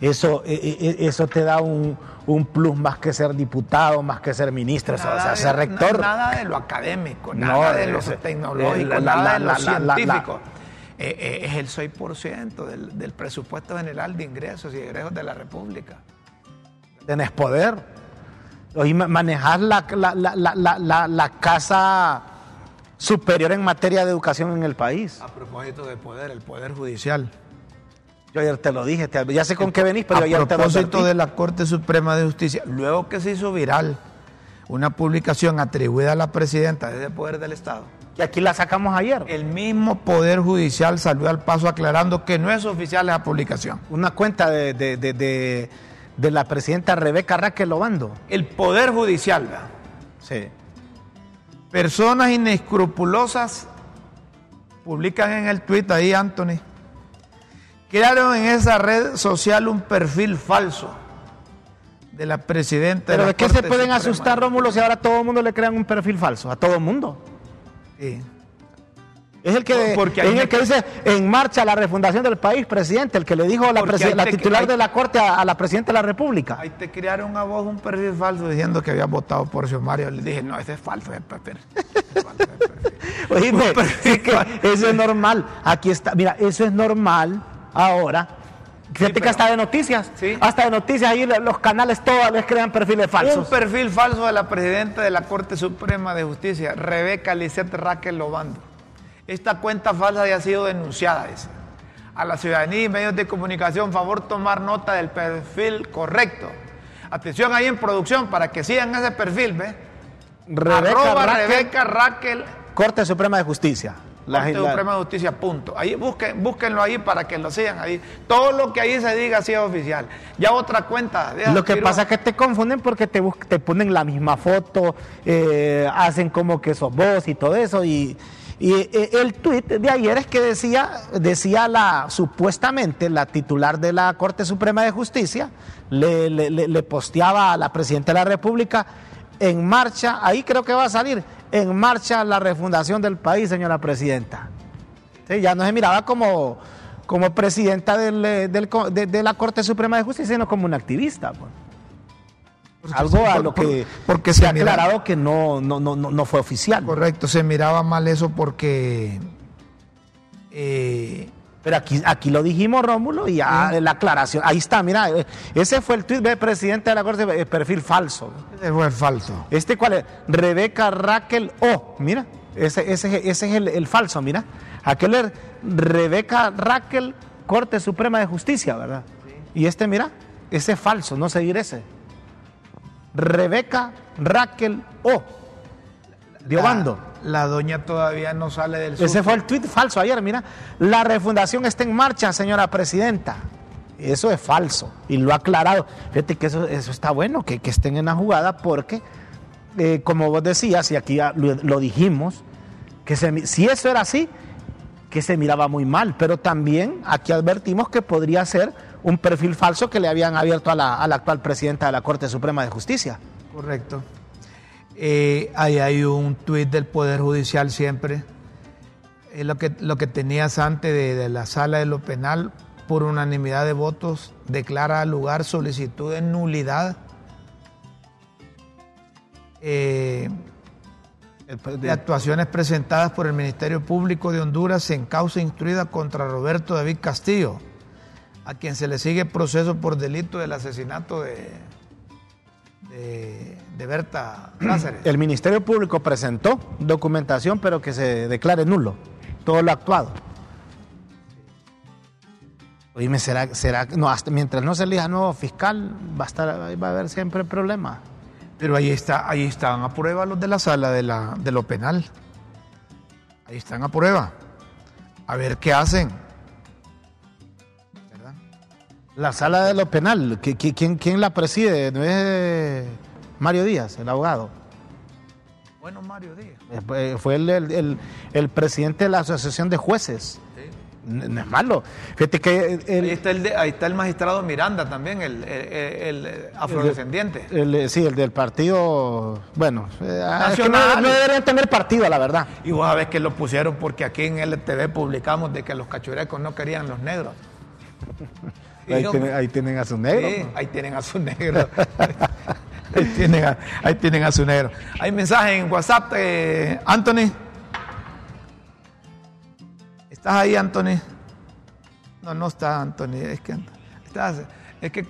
Eso, eh, eh, eso te da un, un plus más que ser diputado, más que ser ministro. o sea, de- ser rector. na- Nada de lo académico, No, nada de lo ese- tecnológico, la- la- nada de lo la- la- la- la- científico. Eh, eh, es el 6% del, del presupuesto general de ingresos y egresos de la República. Tenés poder. Hoy manejar la, la, la, la, la casa superior en materia de educación en el país. A propósito de poder, el poder judicial. Yo ayer te lo dije, ya sé con qué venís, pero ayer te lo A propósito de la Corte Suprema de Justicia, luego que se hizo viral una publicación atribuida a la presidenta desde el poder del Estado. Y aquí la sacamos ayer. El mismo Poder Judicial salió al paso aclarando que no es oficial esa publicación. Una cuenta de, de, de, de la presidenta Rebeca Raquel Obando. El Poder Judicial, ¿verdad? Sí. Personas inescrupulosas publican en el tweet ahí, Anthony, crearon en esa red social un perfil falso de la presidenta. ¿Pero de, qué se pueden asustar, Rómulo, si ahora a todo el mundo le crean un perfil falso? A todo el mundo. Sí. Es el que, Porque es el que dice en marcha la refundación del país, presidente, el que le dijo la, la titular de la Corte a, la Presidenta de la República. Ahí te crearon a vos un perfil falso diciendo que había votado por Mario. Le dije, no, ese es falso, ese perfil. Oíme, eso es normal. Aquí está, mira, eso es normal ahora. Fíjate que hasta de noticias, hasta de noticias ahí los canales todos les crean perfiles falsos. Un perfil falso de la Presidenta de la Corte Suprema de Justicia, Rebeca Lisette Raquel Lobando esta cuenta falsa ya ha sido denunciada. A la ciudadanía y medios de comunicación, favor tomar nota del perfil correcto. Atención ahí en producción para que sigan ese perfil, ¿ve? Rebeca, Raquel, Corte Suprema de Justicia. Corte Suprema de Justicia, punto. Ahí busquen, búsquenlo ahí para que lo sigan ahí. Todo lo que ahí se diga sí es oficial. Ya otra cuenta. Lo que pasa es que te confunden porque te, te ponen la misma foto, eh, hacen como que sos vos y todo eso y y eh, el tuit de ayer es que decía, decía la, supuestamente la titular de la Corte Suprema de Justicia, le, le, posteaba a la Presidenta de la República, en marcha, ahí creo que va a salir, en marcha la refundación del país, señora Presidenta. ya no se miraba como, como presidenta del, de, la Corte Suprema de Justicia, sino como una activista. Pues. Algo a lo que porque se, ha aclarado que no, no, no, no fue oficial. Correcto, se miraba mal eso porque... Eh, pero aquí, aquí lo dijimos, Rómulo, y ya la aclaración. Ahí está, mira, eh, ese fue el tuit del presidente de la Corte, eh, perfil falso. Ese fue el falso. ¿Este cuál es? Rebeca Raquel O. Mira, ese, ese, ese es el, falso, mira. Aquel es Rebeca Raquel, Corte Suprema de Justicia, ¿verdad? Y este, mira, ese es falso, no seguir ese. Rebeca Raquel O. Diobando. La, la doña todavía no sale del Ese fue el tuit falso ayer, mira. La refundación está en marcha, señora presidenta. Eso es falso y lo ha aclarado. Fíjate que eso, eso está bueno, que, estén en la jugada porque, eh, como vos decías, y aquí lo, dijimos, que si eso era así, que se miraba muy mal, pero también aquí advertimos que podría ser un perfil falso que le habían abierto a la, actual presidenta de la Corte Suprema de Justicia. Correcto. Eh, ahí hay un tuit del Poder Judicial siempre. Es lo, que, lo que tenías antes de, la sala de lo penal, por unanimidad de votos, declara lugar solicitud de nulidad. Eh, de actuaciones presentadas por el Ministerio Público de Honduras en causa instruida contra Roberto David Castillo a quien se le sigue proceso por delito del asesinato de, de, Berta Cáceres. El Ministerio Público presentó documentación, pero que se declare nulo todo lo actuado. Oíme, será, será, no, hasta mientras no se elija nuevo fiscal, va a estar, va a haber siempre problemas. Pero ahí está, ahí están a prueba los de la sala de, la, de lo penal. Ahí están a prueba. A ver qué hacen. La sala de lo penal, ¿quién, quién la preside? ¿No es Mario Díaz, el abogado? Bueno, Mario Díaz. Eh, fue el, el, presidente de la Asociación de Jueces. No es malo. Fíjate que ahí, está el ahí está el magistrado Miranda también, el, el afrodescendiente. sí, el del partido. Bueno, eh, no, deberían tener partido, la verdad. Y vos sabés que lo pusieron porque aquí en LTV publicamos de que los cachurecos no querían los negros. Ahí, tienen, a su negro. Sí, ahí tienen a su negro. ahí, tienen a, ahí tienen a su negro. Hay mensaje en WhatsApp, eh, Anthony. ¿Estás ahí, Anthony? No, no está Anthony. Es que, estás, es que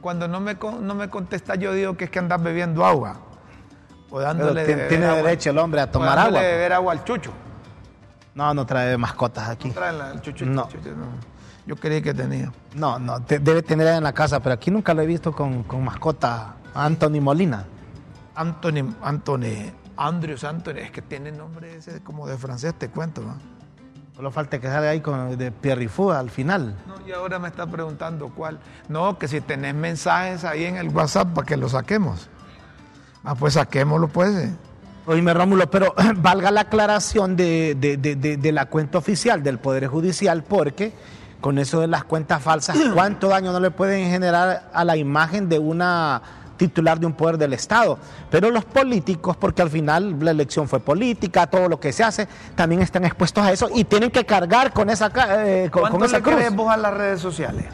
cuando no me, con- no me contesta yo digo que es que andas bebiendo agua. O dándole Pero de ti- beber tiene agua. derecho el hombre a tomar agua. de beber agua al chucho. No, no trae mascotas aquí. Traen la- el chucho, el No. chucho, no. Yo creí que tenía. No, no, te- debe tener en la casa, pero aquí nunca lo he visto con, con mascota. Anthony Molina. Anthony, Anthony, Andrews Anthony, es que tiene nombre ese como de francés, te cuento. ¿no? Solo falta que salga ahí con de Pierre Fu al final. No, y ahora me está preguntando cuál. No, que si tenés mensajes ahí en el WhatsApp para que lo saquemos. Ah, pues saquémoslo, pues. Oíme, Rómulo, pero valga la aclaración de- de- de- de la cuenta oficial del Poder Judicial, porque con eso de las cuentas falsas, ¿cuánto daño no le pueden generar a la imagen de una titular de un poder del Estado? Pero los políticos, porque al final la elección fue política, todo lo que se hace, también están expuestos a eso y tienen que cargar con esa, eh, con, ¿Cuánto con esa le cruz. crees vos a las redes sociales?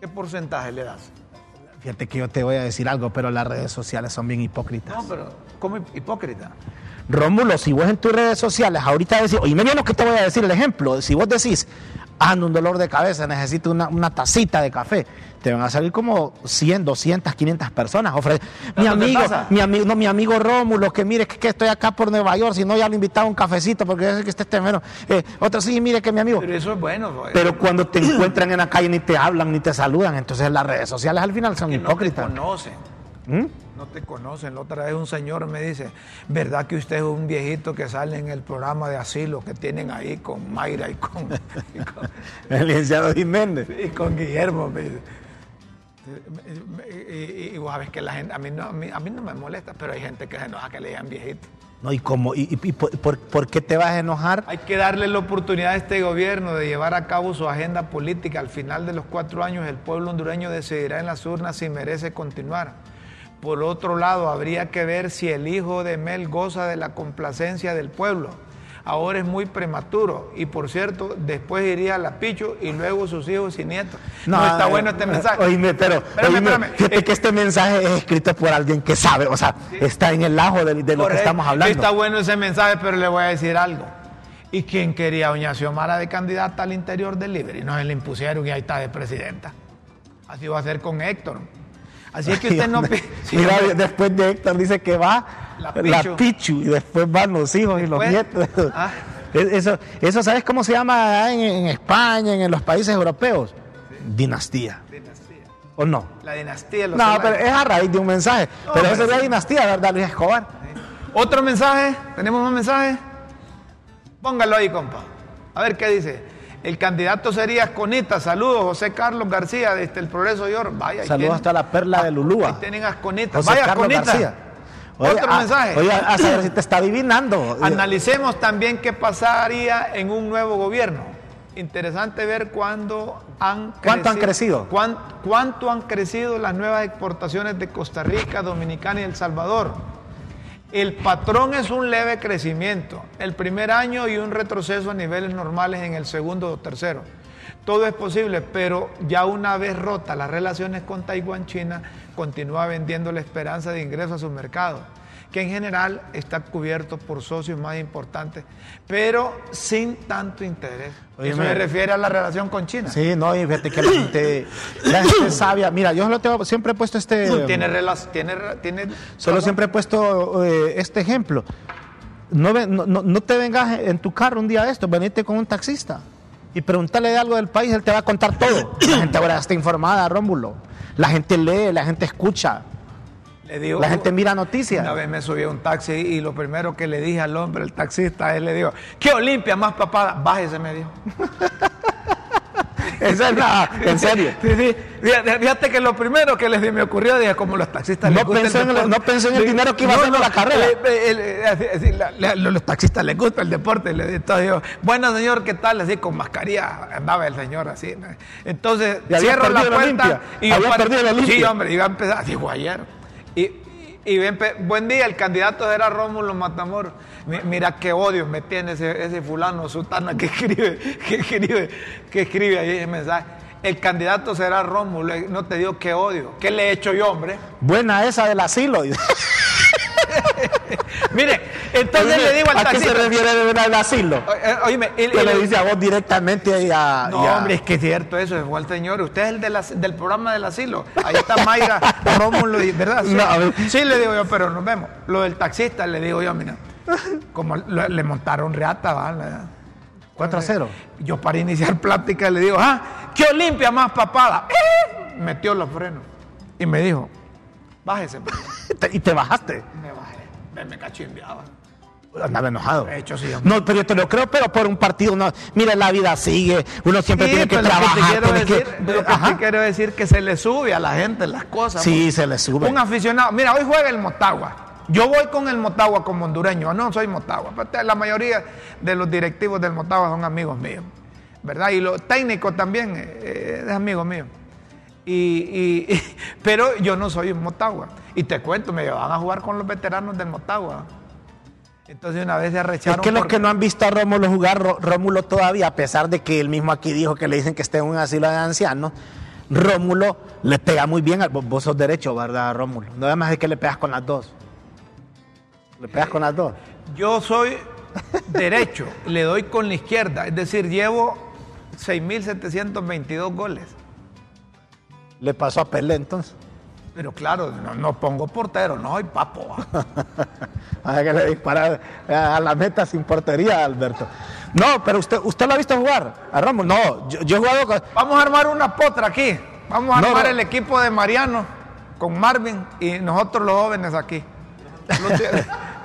¿Qué porcentaje le das? Fíjate que yo te voy a decir algo, pero las redes sociales son bien hipócritas. No, pero como hipócrita. Rómulo, si vos en tus redes sociales ahorita decís, oye, bien lo que te voy a decir, el ejemplo, si vos decís, ando un dolor de cabeza, necesito una, una tacita de café, te van a salir como 100, 200, 500 personas. ofre- Mi ¿Tanto te amigo, mi amigo, no, mi amigo Rómulo, que mire que, que estoy acá por Nueva York, si no ya lo invitaba a un cafecito porque yo sé que este menos. Eh, otro sí, mire que mi amigo. Pero eso es bueno. pues. Pero cuando te encuentran en la calle ni te hablan ni te saludan, entonces las redes sociales al final son que no te hipócritas. conocen. ¿Mm? No te conocen. La otra vez un señor me dice, ¿verdad que usted es un viejito que sale en el programa de asilo que tienen ahí con Mayra y con, y con, El licenciado Jiménez. y con Guillermo? Me dice. Y, y- y vos sabes que la gente, a mí, no, a, mí, a mí no me molesta, pero hay gente que se enoja que le digan viejito. No, y cómo, y, y- y por, por- por qué te vas a enojar? Hay que darle la oportunidad a este gobierno de llevar a cabo su agenda política. Al final de los cuatro años, el pueblo hondureño decidirá en las urnas si merece continuar. Por otro lado, habría que ver si el hijo de Mel goza de la complacencia del pueblo. Ahora es muy prematuro y por cierto, después iría a la Picho y luego sus hijos y nietos. No, está eh, bueno este mensaje. Oíme, pero oíme, espérame. fíjate que este mensaje es escrito por alguien que sabe, o sea, está en el ajo de, de lo que estamos hablando. Está bueno ese mensaje, pero le voy a decir algo. ¿Y quién quería a doña Xiomara de candidata al interior del Libre? Y no se le impusieron y ahí está de presidenta. Así va a ser con Héctor. Así es que usted no... Sí, Mira, hombre. después de Héctor dice que va La la Pichu. Y después van los hijos y los nietos. ah. Es- Eso, eso, ¿sabes cómo se llama en, en España, en, los países europeos? Dinastía. Dinastía. ¿O no? La dinastía. de los No, pero es a raíz de un mensaje. No, pero eso es la dinastía, ¿verdad, Luis Escobar? Otro mensaje. ¿Tenemos más mensajes? Póngalo ahí, compa. A ver qué dice. El candidato sería Asconita. Saludos, José Carlos García, desde el Progreso York. Vaya, ahí Saludos tienen- hasta la perla de Lulúa. Ahí tienen Asconita. José Vaya, Carlos Asconita. García. Oye, Otro a- mensaje. Oye, a saber si te está adivinando. Analicemos también qué pasaría en un nuevo gobierno. Interesante ver cuándo han ¿Cuánto han crecido? cuán- cuánto han crecido las nuevas exportaciones de Costa Rica, Dominicana y El Salvador. El patrón es un leve crecimiento el primer año y un retroceso a niveles normales en el segundo o tercero. Todo es posible, pero ya una vez rotas las relaciones con Taiwán, China continúa vendiendo la esperanza de ingreso a su mercado, que en general está cubierto por socios más importantes, pero sin tanto interés. Oye, Eso me- refiere a la relación con China. Sí, no, y fíjate que la gente, la gente sabia. Mira, yo lo tengo, siempre he puesto este. Tiene, rela- tiene, tiene Solo siempre he puesto eh, este ejemplo. No, te vengas en tu carro un día de esto, venite con un taxista y pregúntale de algo del país, él te va a contar todo. La gente ahora está informada, Rómulo. La gente lee, la gente escucha, Le digo, la gente mira noticias. Una vez me subí a un taxi y lo primero que le dije al hombre, el taxista, él le dijo, ¿qué Olimpia más papada? Bájese, me dijo. Esa es la, en serio. Sí, sí. Fíjate, que lo primero que les me ocurrió, dije, como los taxistas No les gusta el en el- no pensó en el dinero que iba a hacer la carrera. el- así, la- la- los taxistas les gusta el deporte. Le dije, entonces yo, bueno, señor, ¿qué tal? Así con mascarilla andaba el señor así. ¿no? Entonces, cierro la la puerta. Olimpia. y yo perdido la. Sí, hombre, iba a empezar, digo ayer. Y, y, empe- buen día, el candidato era Rómulo Matamoros. Mi- Mira qué odio me tiene ese, ese fulano sutana que escribe, que escribe, que escribe ahí ese mensaje. El candidato será Rómulo, eh, no te digo qué odio. ¿Qué le he hecho yo, hombre? Buena esa del asilo. Mire, Entonces le digo al ¿A qué se taxista. refiere de verdad el asilo? Eh, Oíme, Que y- le dice a vos directamente y a... No, y a- hombre, es que es cierto eso, fue el señor. Usted es el del, programa del asilo. Ahí está Mayra, Rómulo, ¿verdad? Sí. No, le digo yo, pero nos vemos. Lo del taxista, le digo yo, mira, como le montaron reata, ¿vale? 4 a 0. Yo para iniciar plática le digo, ah, ¿qué Olimpia más papada? ¡Eh! Metió los frenos y me dijo, bájese. pues". Y te bajaste. Me bajé, me, me cachimbeaba. Andaba enojado. De hecho, sí, hombre. No, pero yo te lo creo, pero por un partido no. Mira, la vida sigue. Uno siempre Sí, tiene que pero lo que te trabajar. quiero que- decir, lo que te quiero decir que se le sube a la gente las cosas. Sí, se le sube. Un aficionado, mira, hoy juega el Motagua. Yo voy con el Motagua como hondureño, no soy Motagua. pero La mayoría de los directivos del Motagua son amigos míos, ¿verdad? Y los técnicos también eh, es amigo mío. Y, y- pero yo no soy un Motagua. Y te cuento, me van a jugar con los veteranos del Motagua. Entonces una vez se Es arrecharon. que los porque- que no han visto a Rómulo jugar, Ró- Rómulo todavía, a pesar de que él mismo aquí dijo que le dicen que esté en un asilo de ancianos, Rómulo le pega muy bien. al- Vos sos derecho, ¿verdad, Rómulo? No además de que le pegas con las dos. Le pegas con las dos. Yo soy derecho, le doy con la izquierda, es decir, llevo 6.722 goles. Le pasó a Pelé entonces. Pero claro, no, no pongo portero, no soy papo. Hay que le disparar a la meta sin portería, Alberto. No, pero usted, usted lo ha visto jugar a Rómulo. No, yo, yo he jugado con. Vamos a armar una potra aquí. Vamos a No, armar no. el equipo de Mariano con Marvin y nosotros los jóvenes aquí.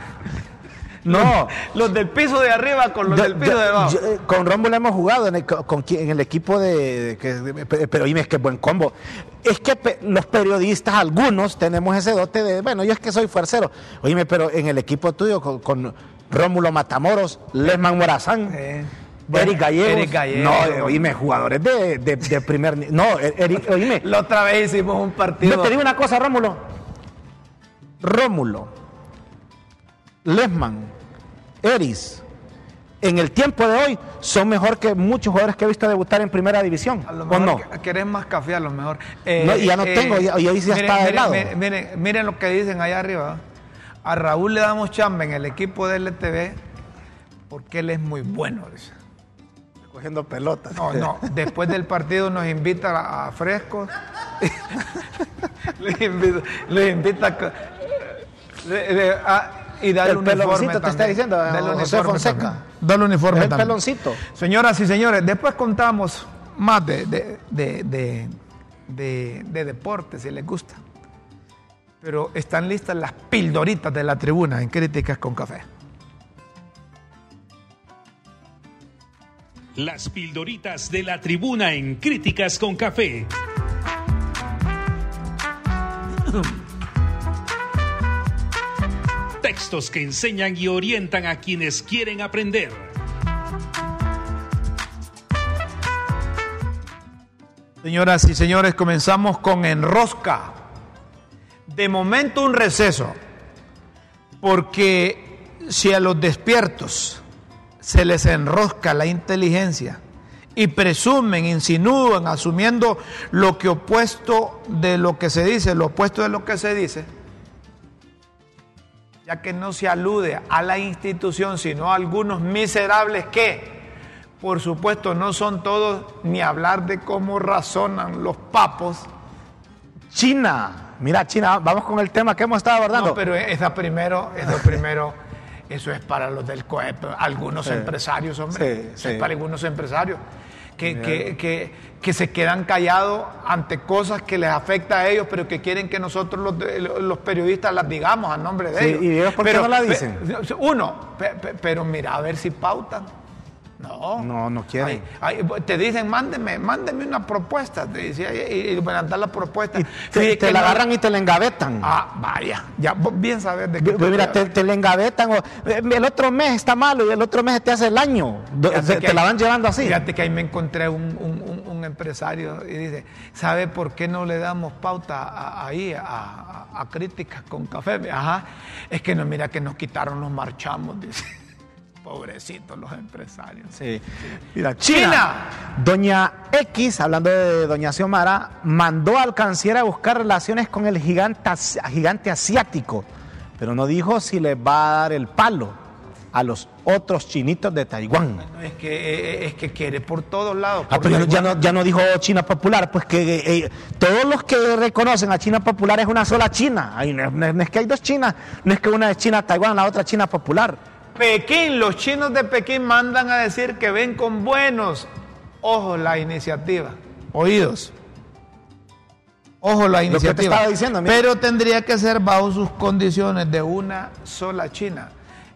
No. los del piso de arriba con los Yo- del piso yo- de abajo. yo, eh, con Rómulo hemos jugado en el, co- con, qui- en el equipo de, que- pero dime, es que buen combo. Es que pe- los periodistas, algunos, tenemos ese dote de, bueno, yo es que soy fuercero. Oíme, pero en el equipo tuyo, con, con Rómulo Matamoros, Lesman Morazán, Sí. Eric Gallegos. Eric Gallegos. No, eh, oíme, jugadores de, de- de primer No, eh, Eric, oíme. La otra vez hicimos un partido. No, te digo una cosa, Rómulo. Rómulo, Lesman, Eris, en el tiempo de hoy son mejor que muchos jugadores que he visto debutar en primera división. A lo ¿O mejor no? que- querés más café, a lo mejor. No, y ya no tengo, ya- y hoy sí ya miren, está de miren, lado. Miren, miren, miren lo que dicen allá arriba. A Raúl le damos chamba en el equipo de LTV porque él es muy bueno. dice. Cogiendo pelotas. No, no. Después del partido nos invita a, a frescos. les invita, les invita a, co- le- le- a- y dale El uniforme peloncito te está también. diciendo, Dale José uniforme Fonseca. también. Dale uniforme el también. peloncito. Señoras y señores, después contamos más de, de, de, de- de- de deporte, si les gusta. Pero están listas las pildoritas de la tribuna en Críticas con Café. Las pildoritas de la tribuna en Críticas con Café. Textos que enseñan y orientan a quienes quieren aprender. Señoras y señores, comenzamos con Enrosca. De momento un receso, porque si a los despiertos se les enrosca la inteligencia y presumen, insinúan, asumiendo lo que opuesto de lo que se dice, lo opuesto de lo que se dice, ya que no se alude a la institución, sino a algunos miserables que, por supuesto, no son todos ni hablar de cómo razonan los papos. China. Mira, China, vamos con el tema que hemos estado abordando. No, pero esa primero, eso primero, eso es para los del COEP, algunos empresarios, hombre. Sí, Eso es sí. para algunos empresarios que, que, que, que se quedan callados ante cosas que les afecta a ellos, pero que quieren que nosotros los, los periodistas las digamos a nombre de Sí, ellos. ¿y ellos por qué Pero, no la dicen? Uno, pe- pe- pero mira, a ver si pautan. No. No, no quieren. Ay, ay, te dicen, mándeme, mándeme una propuesta. Te dice, y, y, van a dar la propuesta. Y te, la no- agarran y te la engavetan. Ah, vaya. Ya, bien sabes de qué. Mira, te, te la engavetan. O, eh, el otro mes está malo y el otro mes te hace el año. Fíjate te ahí- la van llevando así. Fíjate que ahí me encontré un, un- un- un empresario y dice, ¿sabe por qué no le damos pauta a- ahí a, a- a críticas con café? Ajá, es que no, mira que nos quitaron los marchamos, dice. Pobrecitos los empresarios. Sí. Mira, China. China. Doña X, hablando de Doña Xiomara, mandó al canciller a buscar relaciones con el gigante, asi- gigante asiático, pero no dijo si le va a dar el palo. a los otros chinitos de Taiwán. Es, que, eh, es que quiere por todos lados. Ah, pero ya no, ya no- dijo China Popular, pues que eh, eh, todos los que reconocen a China Popular es una sola China. Ay, no, no- no es que hay dos Chinas, no es que una es China Taiwán, la otra China Popular. Pekín, los chinos de Pekín mandan a decir que ven con buenos ojos la iniciativa. Oídos. Ojo la que te iniciativa. diciendo. Pero tendría que ser bajo sus condiciones de una sola China.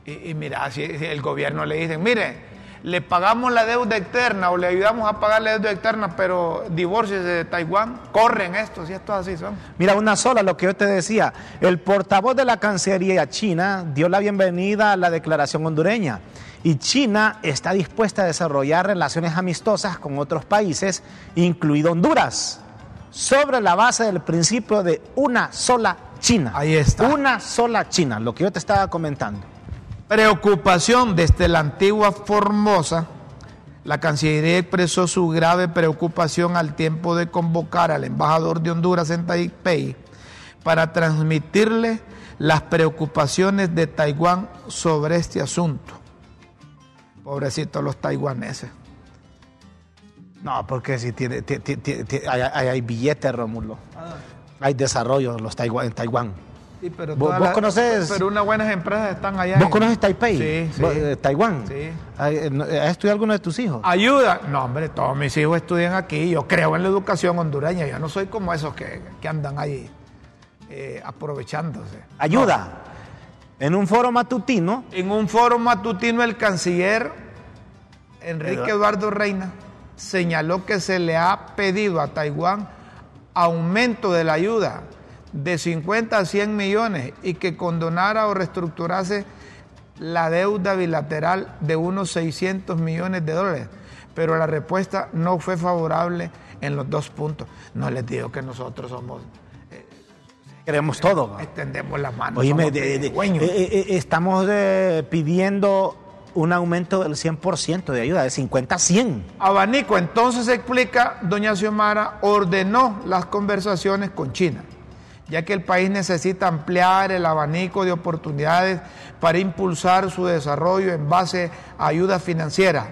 Y, y mira, si, si el gobierno le dicen, mire, le pagamos la deuda externa o le ayudamos a pagar la deuda externa, pero divorcios de Taiwán, corren estos y estos así son. Mira, una sola, lo que yo te decía. El portavoz de la Cancillería china dio la bienvenida a la declaración hondureña. Y China está dispuesta a desarrollar relaciones amistosas con otros países, incluido Honduras, sobre la base del principio de una sola China. Ahí está. Una sola China, lo que yo te estaba comentando. Preocupación desde la antigua Formosa. La Cancillería expresó su grave preocupación al tiempo de convocar al embajador de Honduras en Taipei para transmitirle las preocupaciones de Taiwán sobre este asunto. Pobrecitos los taiwaneses. No, porque si tiene, ti- ti- ti- ti- hay, hay- billetes, Rómulo. Hay desarrollo los Taiwán, en Taiwán. Sí, pero ¿Vos- conoces- Pero unas buenas empresas están allá. ¿Vos en- conoces Taipei? Sí, sí. ¿Vos, eh, Taiwán. Sí. Ay, eh, ¿Has estudiado alguno de tus hijos? Ayuda. No, hombre, todos mis hijos estudian aquí. Yo creo en la educación hondureña. Yo no soy como esos que, que andan ahí eh, aprovechándose. Ayuda. En un foro matutino, En un foro matutino, el canciller Enrique Eduardo Reina señaló que se le ha pedido a Taiwán aumento de la ayuda de 50 a 100 millones y que condonara o reestructurase la deuda bilateral de unos 600 millones de dólares. Pero la respuesta no fue favorable en los dos puntos. No les digo que nosotros somos, queremos todo. extendemos la mano. Oíme, de- de- eh, eh, eh, estamos eh, pidiendo un aumento del 100% de ayuda, de 50 a 100. Abanico, entonces explica, doña Xiomara, ordenó las conversaciones con China, ya que el país necesita ampliar el abanico de oportunidades para impulsar su desarrollo en base a ayuda financiera,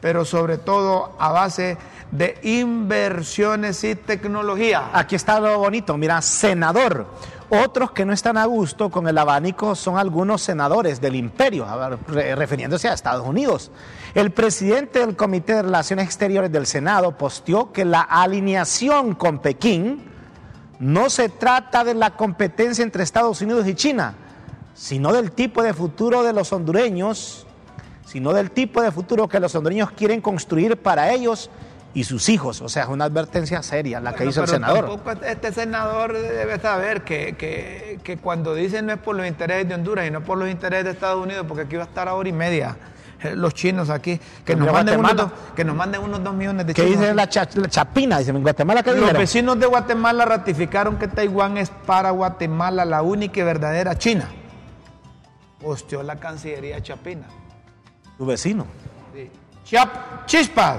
pero sobre todo a base de inversiones y tecnología. Aquí está lo bonito, mira, senador. Otros que no están a gusto con el abanico son algunos senadores del imperio, refiriéndose a Estados Unidos. El presidente del Comité de Relaciones Exteriores del Senado posteó que la alineación con Pekín no se trata de la competencia entre Estados Unidos y China, sino del tipo de futuro de los hondureños, sino del tipo de futuro que los hondureños quieren construir para ellos y sus hijos. O sea, es una advertencia seria la que Bueno, hizo el pero senador. tampoco este senador debe saber que, que- que cuando dicen no es por los intereses de Honduras y no por los intereses de Estados Unidos, porque aquí va a estar a hora y media los chinos aquí, que nos, manden unos, que nos manden unos dos millones de ¿Qué chinos. dice aquí. la, cha- la chapina? Dice, en Guatemala, ¿qué Los vecinos de Guatemala ratificaron que Taiwán es para Guatemala la única y verdadera China. Posteó la Cancillería Chapina. Tu vecino. Chiap, chispas.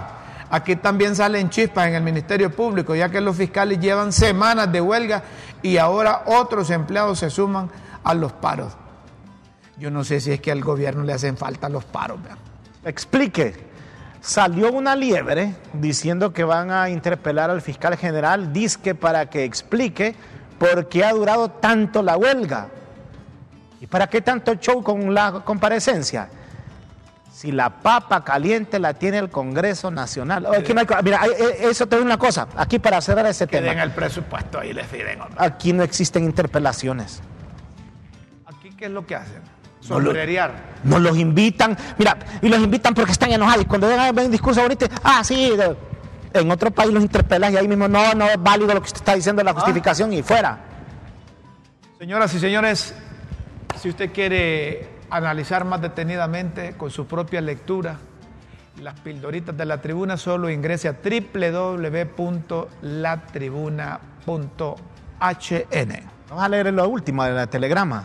Aquí también salen chispas en el Ministerio Público, ya que los fiscales llevan semanas de huelga y ahora otros empleados se suman a los paros. Yo no sé si es que al gobierno le hacen falta los paros. ¿verdad? Explique. Salió una liebre diciendo que van a interpelar al fiscal general, disque para que explique por qué ha durado tanto la huelga. ¿Y para qué tanto show con la comparecencia? Si la papa caliente la tiene el Congreso Nacional. Oh, aquí no hay mira, eh, eso te digo una cosa, aquí para cerrar ese Que den tema. el presupuesto ahí les piden. hombre. Aquí no existen interpelaciones. Aquí, ¿qué es lo que hacen? No lo- Sombrerear. Nos los invitan, mira, y los invitan porque están enojados. Y cuando ven, ven un discurso bonito, ah, sí, de- en otro país los interpelan y ahí mismo no, no es válido lo que usted está diciendo, la justificación y fuera. Señoras y señores, si usted quiere analizar más detenidamente con su propia lectura las pildoritas de la tribuna, solo ingrese a www.latribuna.hn. Vamos a leer lo último de la telegrama.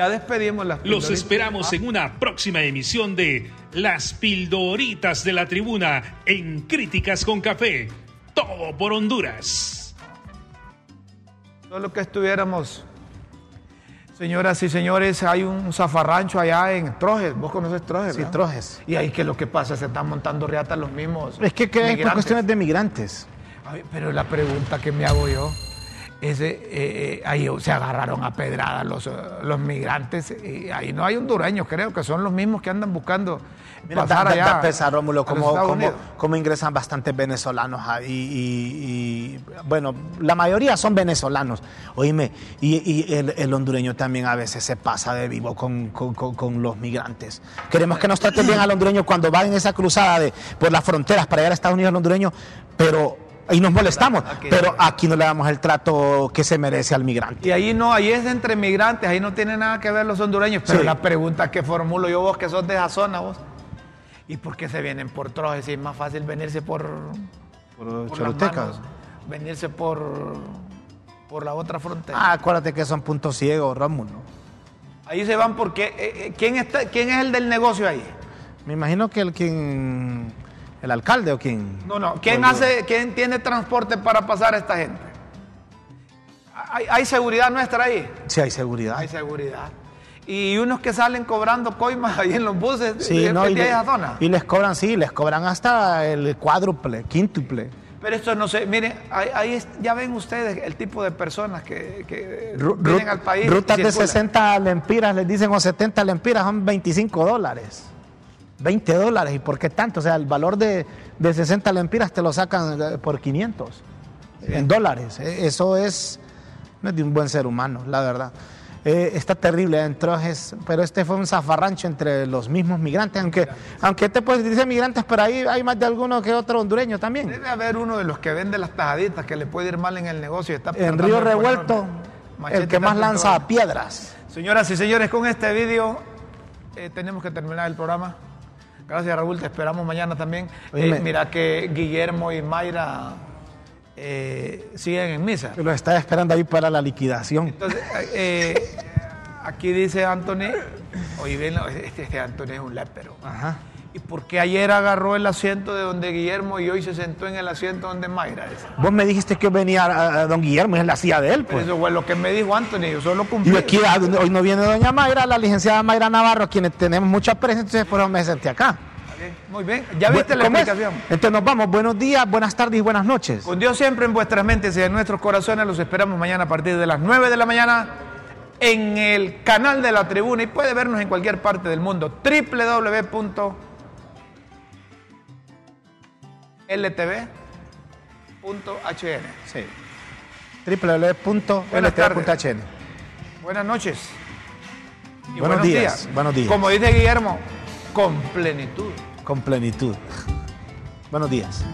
Ya despedimos las Los pildoritas. esperamos en una próxima emisión de Las Pildoritas de la Tribuna en Críticas con Café. Todo por Honduras. Solo que estuviéramos Señoras y señores, hay un zafarrancho allá en Trojes. ¿Vos conoces Trojes? Sí? Trojes. Y ahí que lo que pasa, se están montando riatas los mismos. Es que, que es por cuestiones de migrantes. Ay, pero la pregunta que me hago yo es, eh, eh, ahí se agarraron a pedrada los, eh, los migrantes y ahí no hay hondureños, creo que son los mismos que andan buscando Mira, pasar da, da- allá da pesar, Rómulo, como, ingresan bastantes venezolanos ahí. Y, y- bueno, la mayoría son venezolanos. Oíme, y, y el, el hondureño también a veces se pasa de vivo con, con- con- con los migrantes. Queremos que nos traten bien al hondureño cuando va en esa cruzada de, por las fronteras para llegar a Estados Unidos al hondureño, pero ahí nos molestamos. Aquí- Pero aquí no le damos el trato que se merece al migrante. Y ahí no, ahí es entre migrantes, ahí no tiene nada que ver los hondureños. Pero Sí. la pregunta que formulo yo, vos que sos de esa zona, vos, ¿y por qué se vienen por Trojes si es más fácil venirse por, Por por las Choluteca. manos, venirse por, por la otra frontera? Ah, acuérdate que son puntos ciegos, Rómulo. Ahí se van porque, eh, eh, ¿quién, está, ¿quién es el del negocio ahí? Me imagino que el quien. ¿El alcalde o quién? No, no. ¿Quién hace, quién tiene transporte para pasar a esta gente? ¿Hay, hay seguridad nuestra ahí? Sí, hay seguridad. Hay seguridad. Y unos que salen cobrando coimas ahí en los buses Sí, de, no, y, le- esa zona. y les cobran, sí, les cobran hasta el cuádruple, quíntuple. Pero esto no sé, miren, ahí, ya ven ustedes el tipo de personas que, que Ru- vienen al país. rutas de circulan. 60 lempiras, les dicen, o 70 lempiras, son 25 dólares. 20 dólares, ¿y por qué tanto? O sea, el valor de, de 60 lempiras te lo sacan eh, por 500 en dólares. Eh, Eso es, no es de un buen ser humano, la verdad. Eh, está terrible en Trojes, pero este fue un zafarrancho entre los mismos migrantes, aunque, aunque este pues dice migrantes, pero ahí hay más de alguno que otro hondureño también. Debe haber uno de los que vende las tajaditas que le puede ir mal en el negocio. y Está En Río Revuelto, el que más lanza piedras. Señoras y señores, con este vídeo eh, tenemos que terminar el programa. Gracias, Raúl. Te esperamos mañana también. Eh, mira que Guillermo y Mayra eh, siguen en misa. Lo está esperando ahí para la liquidación. Entonces, eh, aquí dice Anthony, oye, ven, este, este Anthony es un lépero. Ajá. ¿Y por qué ayer agarró el asiento de donde Guillermo y hoy se sentó en el asiento donde Mayra? Dice. Vos me dijiste que venía a, a don Guillermo, es la silla de él, Pero pues. eso fue lo que me dijo Anthony, yo solo cumplí. Y aquí a- hoy no viene doña Mayra, la licenciada Mayra Navarro, a quienes tenemos mucha presencia, entonces por eso me senté acá. Muy bien, ya viste la ¿Cómo es? explicación. Entonces nos vamos, buenos días, buenas tardes y buenas noches. Con Dios siempre en vuestras mentes y en nuestros corazones. Los esperamos mañana a partir de las 9 de la mañana en el canal de la tribuna y puede vernos en cualquier parte del mundo. www.ltv.hn. Sí. Www.ltv.hn. Buenas noches. Y Buenos días, buenos días. Como dice Guillermo, con plenitud. Con plenitud. Buenos días.